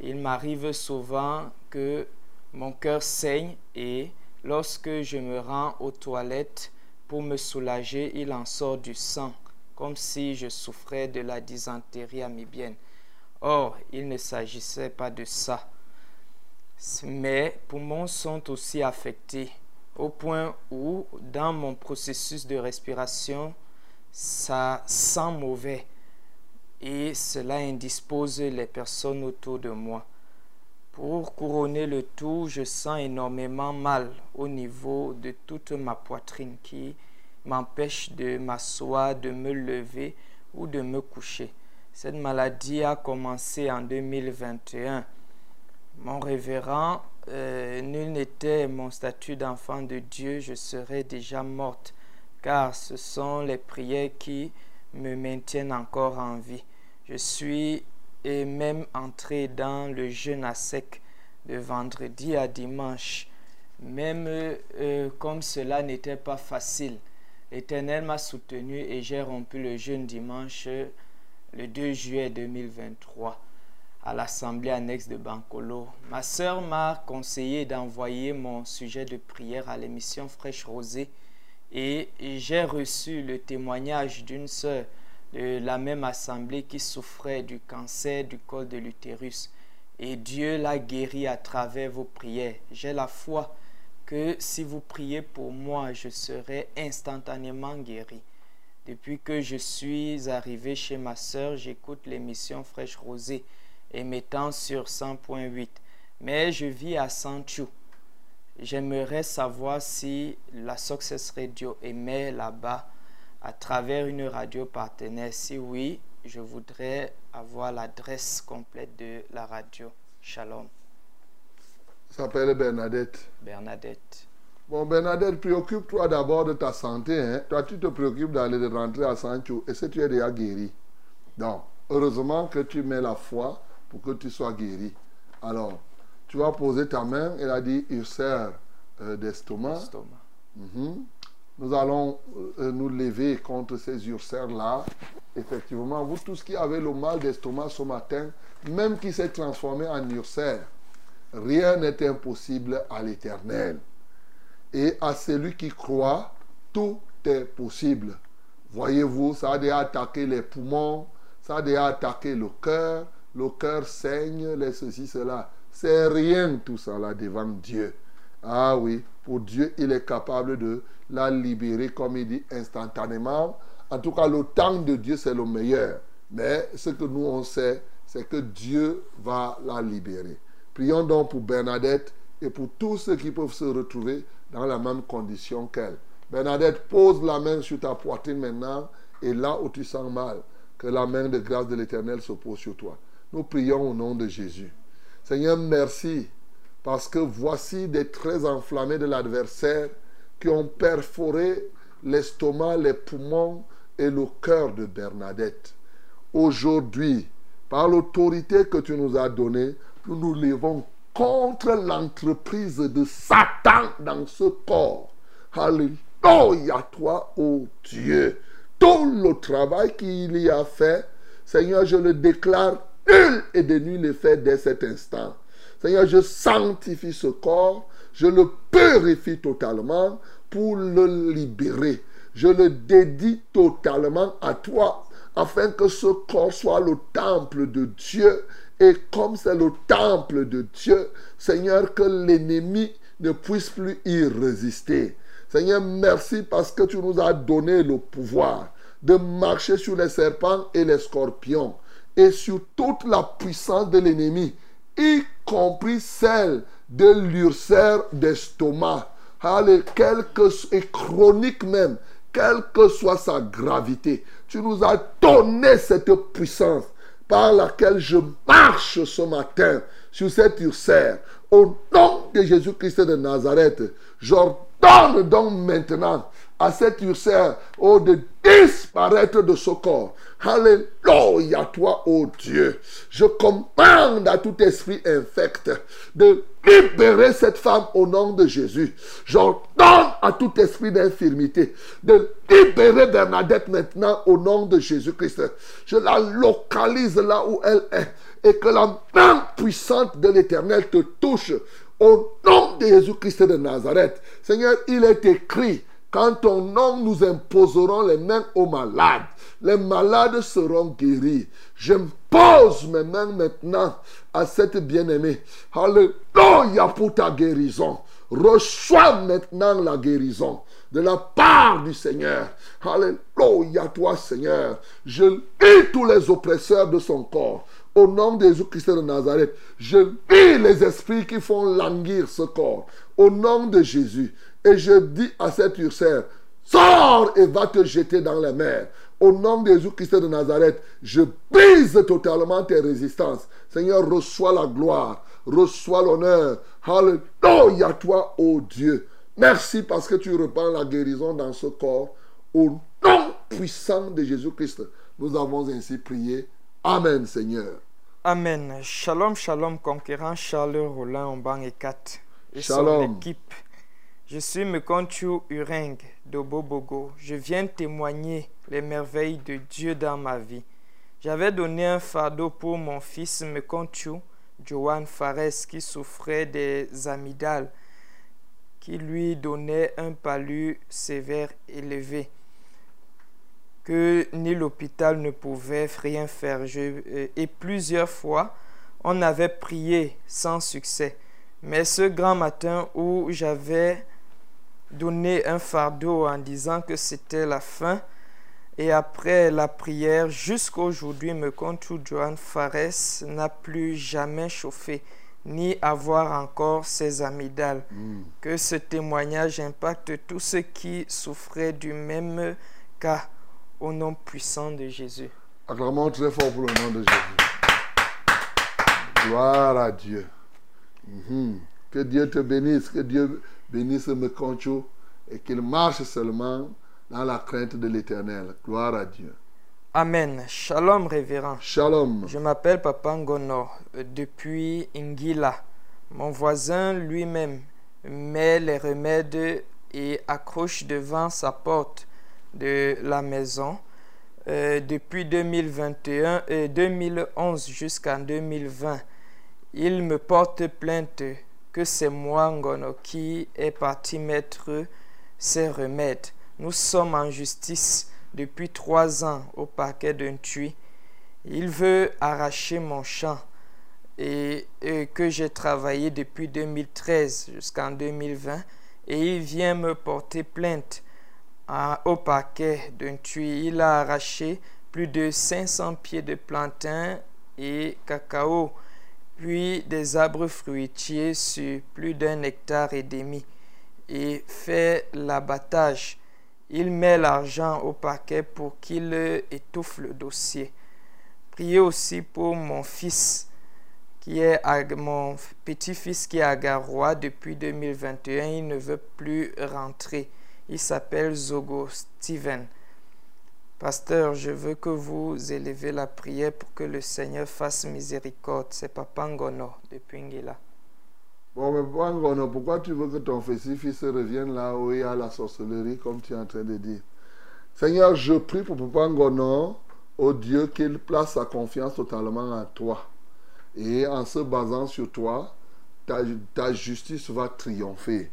Il m'arrive souvent que mon cœur saigne et lorsque je me rends aux toilettes pour me soulager, il en sort du sang, comme si je souffrais de la dysenterie amibienne. Or, il ne s'agissait pas de ça. Mes poumons sont aussi affectés au point où, dans mon processus de respiration, ça sent mauvais et cela indispose les personnes autour de moi. Pour couronner le tout, je sens énormément mal au niveau de toute ma poitrine qui m'empêche de m'asseoir, de me lever ou de me coucher. Cette maladie a commencé en 2021. Mon révérend, euh, nul n'était mon statut d'enfant de Dieu, je serais déjà morte, car ce sont les prières qui me maintiennent encore en vie. Je suis et même entré dans le jeûne à sec de vendredi à dimanche, même euh, comme cela n'était pas facile. L'Éternel m'a soutenu et j'ai rompu le jeûne dimanche le 2 juillet 2023 à l'assemblée annexe de Bancolo. Ma sœur m'a conseillé d'envoyer mon sujet de prière à l'émission Fraîche Rosée et j'ai reçu le témoignage d'une sœur de la même assemblée qui souffrait du cancer du col de l'utérus. Et Dieu l'a guéri à travers vos prières. J'ai la foi que si vous priez pour moi, je serai instantanément guéri. Depuis que je suis arrivé chez ma sœur, j'écoute l'émission Fraîche Rosée émettant sur 100.8. Mais je vis à Sanchou. J'aimerais savoir si la Success Radio émet là-bas à travers une radio partenaire. Si oui, je voudrais avoir l'adresse complète de la radio. Shalom. s'appelle Bernadette. Bernadette. Bon, Bernadette, préoccupe-toi d'abord de ta santé. Hein. Toi, tu te préoccupes d'aller rentrer à Sancho. Et si tu es déjà guéri. Donc, heureusement que tu mets la foi pour que tu sois guéri. Alors, tu vas poser ta main. Elle a dit ulcère euh, d'estomac. Mhm. Nous allons euh, nous lever contre ces ulcères-là. Effectivement, vous tous qui avez le mal d'estomac ce matin, même qui s'est transformé en ulcère, rien n'est impossible à l'éternel. Et à celui qui croit, tout est possible. Voyez-vous, ça a déjà attaqué les poumons, ça a déjà attaqué le cœur, le cœur saigne, les ceci, cela. C'est rien tout ça là devant Dieu. Ah oui, pour Dieu, il est capable de la libérer, comme il dit, instantanément. En tout cas, le temps de Dieu, c'est le meilleur. Mais ce que nous, on sait, c'est que Dieu va la libérer. Prions donc pour Bernadette et pour tous ceux qui peuvent se retrouver dans la même condition qu'elle. Bernadette, pose la main sur ta poitrine maintenant et là où tu sens mal, que la main de grâce de l'Éternel se pose sur toi. Nous prions au nom de Jésus. Seigneur, merci parce que voici des traits enflammés de l'adversaire qui ont perforé l'estomac, les poumons et le cœur de Bernadette. Aujourd'hui, par l'autorité que tu nous as donnée, nous nous levons contre l'entreprise de Satan dans ce corps. Alléluia, toi, ô Dieu. Tout le travail qu'il y a fait, Seigneur, je le déclare nul et de nul effet dès cet instant. Seigneur, je sanctifie ce corps, je le purifie totalement pour le libérer. Je le dédie totalement à toi, afin que ce corps soit le temple de Dieu. Et comme c'est le temple de Dieu, Seigneur, que l'ennemi ne puisse plus y résister. Seigneur, merci parce que tu nous as donné le pouvoir de marcher sur les serpents et les scorpions et sur toute la puissance de l'ennemi, y compris celle de l'ulcère d'estomac, Allez, quelque, et chronique même, quelle que soit sa gravité. Tu nous as donné cette puissance par laquelle je marche ce matin sur cette ulcère. Au nom de Jésus-Christ de Nazareth, j'ordonne donc maintenant à cette ulcère oh, de disparaître de ce corps. Alléluia, toi, ô oh Dieu. Je commande à tout esprit infect de libérer cette femme au nom de Jésus. J'ordonne à tout esprit d'infirmité de libérer Bernadette maintenant au nom de Jésus-Christ. Je la localise là où elle est et que la main puissante de l'Éternel te touche au nom de Jésus-Christ de Nazareth. Seigneur, il est écrit quand ton nom, nous imposerons les mains aux malades. Les malades seront guéris. J'impose mes mains maintenant à cette bien-aimée. Alléluia pour ta guérison. Reçois maintenant la guérison de la part du Seigneur. Alléluia toi Seigneur. Je lis tous les oppresseurs de son corps. Au nom de Jésus-Christ de Nazareth, je lis les esprits qui font languir ce corps. Au nom de Jésus. Et je dis à cette ulcère, sors et va te jeter dans la mer. Au nom de Jésus-Christ de Nazareth, je brise totalement tes résistances. Seigneur, reçois la gloire, reçois l'honneur. Alléluia toi, ô Dieu. Merci parce que tu reprends la guérison dans ce corps. Au nom puissant de Jésus-Christ, nous avons ainsi prié. Amen, Seigneur. Amen. Shalom, shalom, conquérant Charles Roland banc et 4 et Shalom. son équipe. Je suis Mekonchu Ureng de Bobogo. Je viens témoigner les merveilles de Dieu dans ma vie. J'avais donné un fardeau pour mon fils Mekonchu, Johan Fares, qui souffrait des amygdales, qui lui donnait un palu sévère élevé, que ni l'hôpital ne pouvait rien faire. Je- et plusieurs fois, on avait prié sans succès. Mais ce grand matin où j'avais donné un fardeau en disant que c'était la fin, et après la prière, jusqu'aujourd'hui, me compte Johan Fares n'a plus jamais chauffé, ni avoir encore ses amygdales. Que ce témoignage impacte tous ceux qui souffraient du même cas, au nom puissant de Jésus. Acclamons très fort pour le nom de Jésus. Gloire à Dieu. Mhm. Que Dieu te bénisse, que Dieu bénisse Mekoncho et qu'il marche seulement dans la crainte de l'éternel. Gloire à Dieu. Amen. Shalom, révérend. Shalom. Je m'appelle Papa Ngono euh, depuis Ingila. Mon voisin lui-même met les remèdes et accroche devant sa porte de la maison euh, depuis 2021 et 2011 jusqu'en 2020. Il me porte plainte que c'est moi, Ngono, qui est parti mettre ces remèdes. Nous sommes en justice depuis trois ans au parquet d'un tui. Il veut arracher mon champ et, que j'ai travaillé depuis 2013 jusqu'en 2020 et il vient me porter plainte au parquet d'un tui. Il a arraché plus de 500 pieds de plantains et cacao, puis des arbres fruitiers sur plus d'un hectare et demi et fait l'abattage. Il met l'argent au paquet pour qu'il étouffe le dossier. Priez aussi pour mon fils, qui est mon petit-fils qui est à Garoua depuis 2021. Il ne veut plus rentrer. Il s'appelle Zogo Steven. Pasteur, je veux que vous élevez la prière pour que le Seigneur fasse miséricorde. C'est Papa Ngono depuis Ngila. Bon, mais Papa Ngono, pourquoi tu veux que ton fils revienne là où il y a la sorcellerie, comme tu es en train de dire? Seigneur, je prie pour Papa Ngono, au Dieu, qu'il place sa confiance totalement en toi. Et en se basant sur toi, ta, justice va triompher.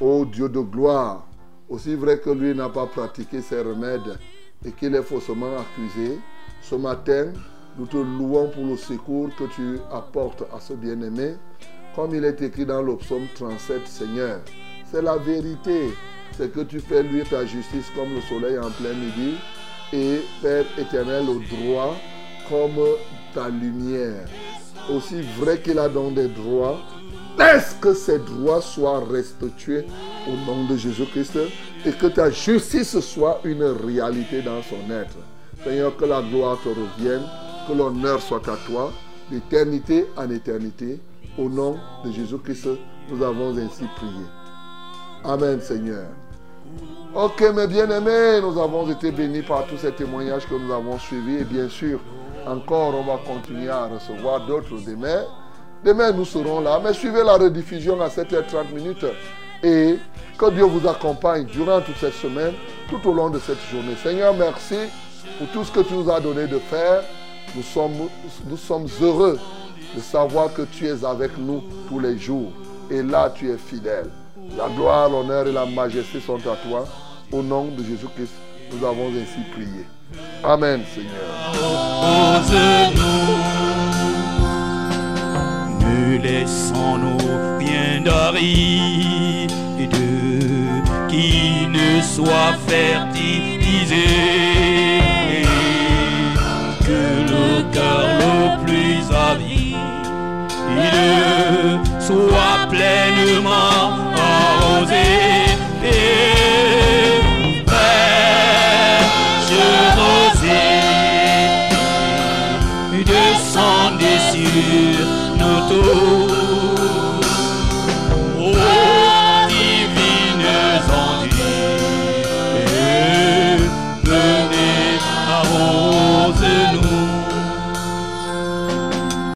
Ô Dieu de gloire, aussi vrai que lui n'a pas pratiqué ses remèdes et qu'il est faussement accusé, ce matin, nous te louons pour le secours que tu apportes à ce bien-aimé. Comme il est écrit dans le psaume 37, Seigneur, c'est la vérité. C'est que tu fais lui ta justice comme le soleil en plein midi et Père éternel au droit comme ta lumière. Aussi vrai qu'il a donc des droits, est-ce que ces droits soient restitués au nom de Jésus-Christ et que ta justice soit une réalité dans son être? Seigneur, que la gloire te revienne, que l'honneur soit à toi, d'éternité en éternité. Au nom de Jésus-Christ, nous avons ainsi prié. Amen, Seigneur. Ok, mes bien-aimés, nous avons été bénis par tous ces témoignages que nous avons suivis. Bien sûr, encore, on va continuer à recevoir d'autres demain. Demain, nous serons là. Mais suivez la rediffusion à 7h30 minutes. Et que Dieu vous accompagne durant toute cette semaine, tout au long de cette journée. Seigneur, merci pour tout ce que tu nous as donné de faire. Nous sommes heureux de savoir que tu es avec nous tous les jours. Et là, tu es fidèle. La gloire, l'honneur et la majesté sont à toi. Au nom de Jésus-Christ, nous avons ainsi prié. Amen, Seigneur. Ne laissons-nous rien d'aride qui ne soit fertilisé. Que soit pleinement arrosé. Et fraîche rosée descendez sur nous tous.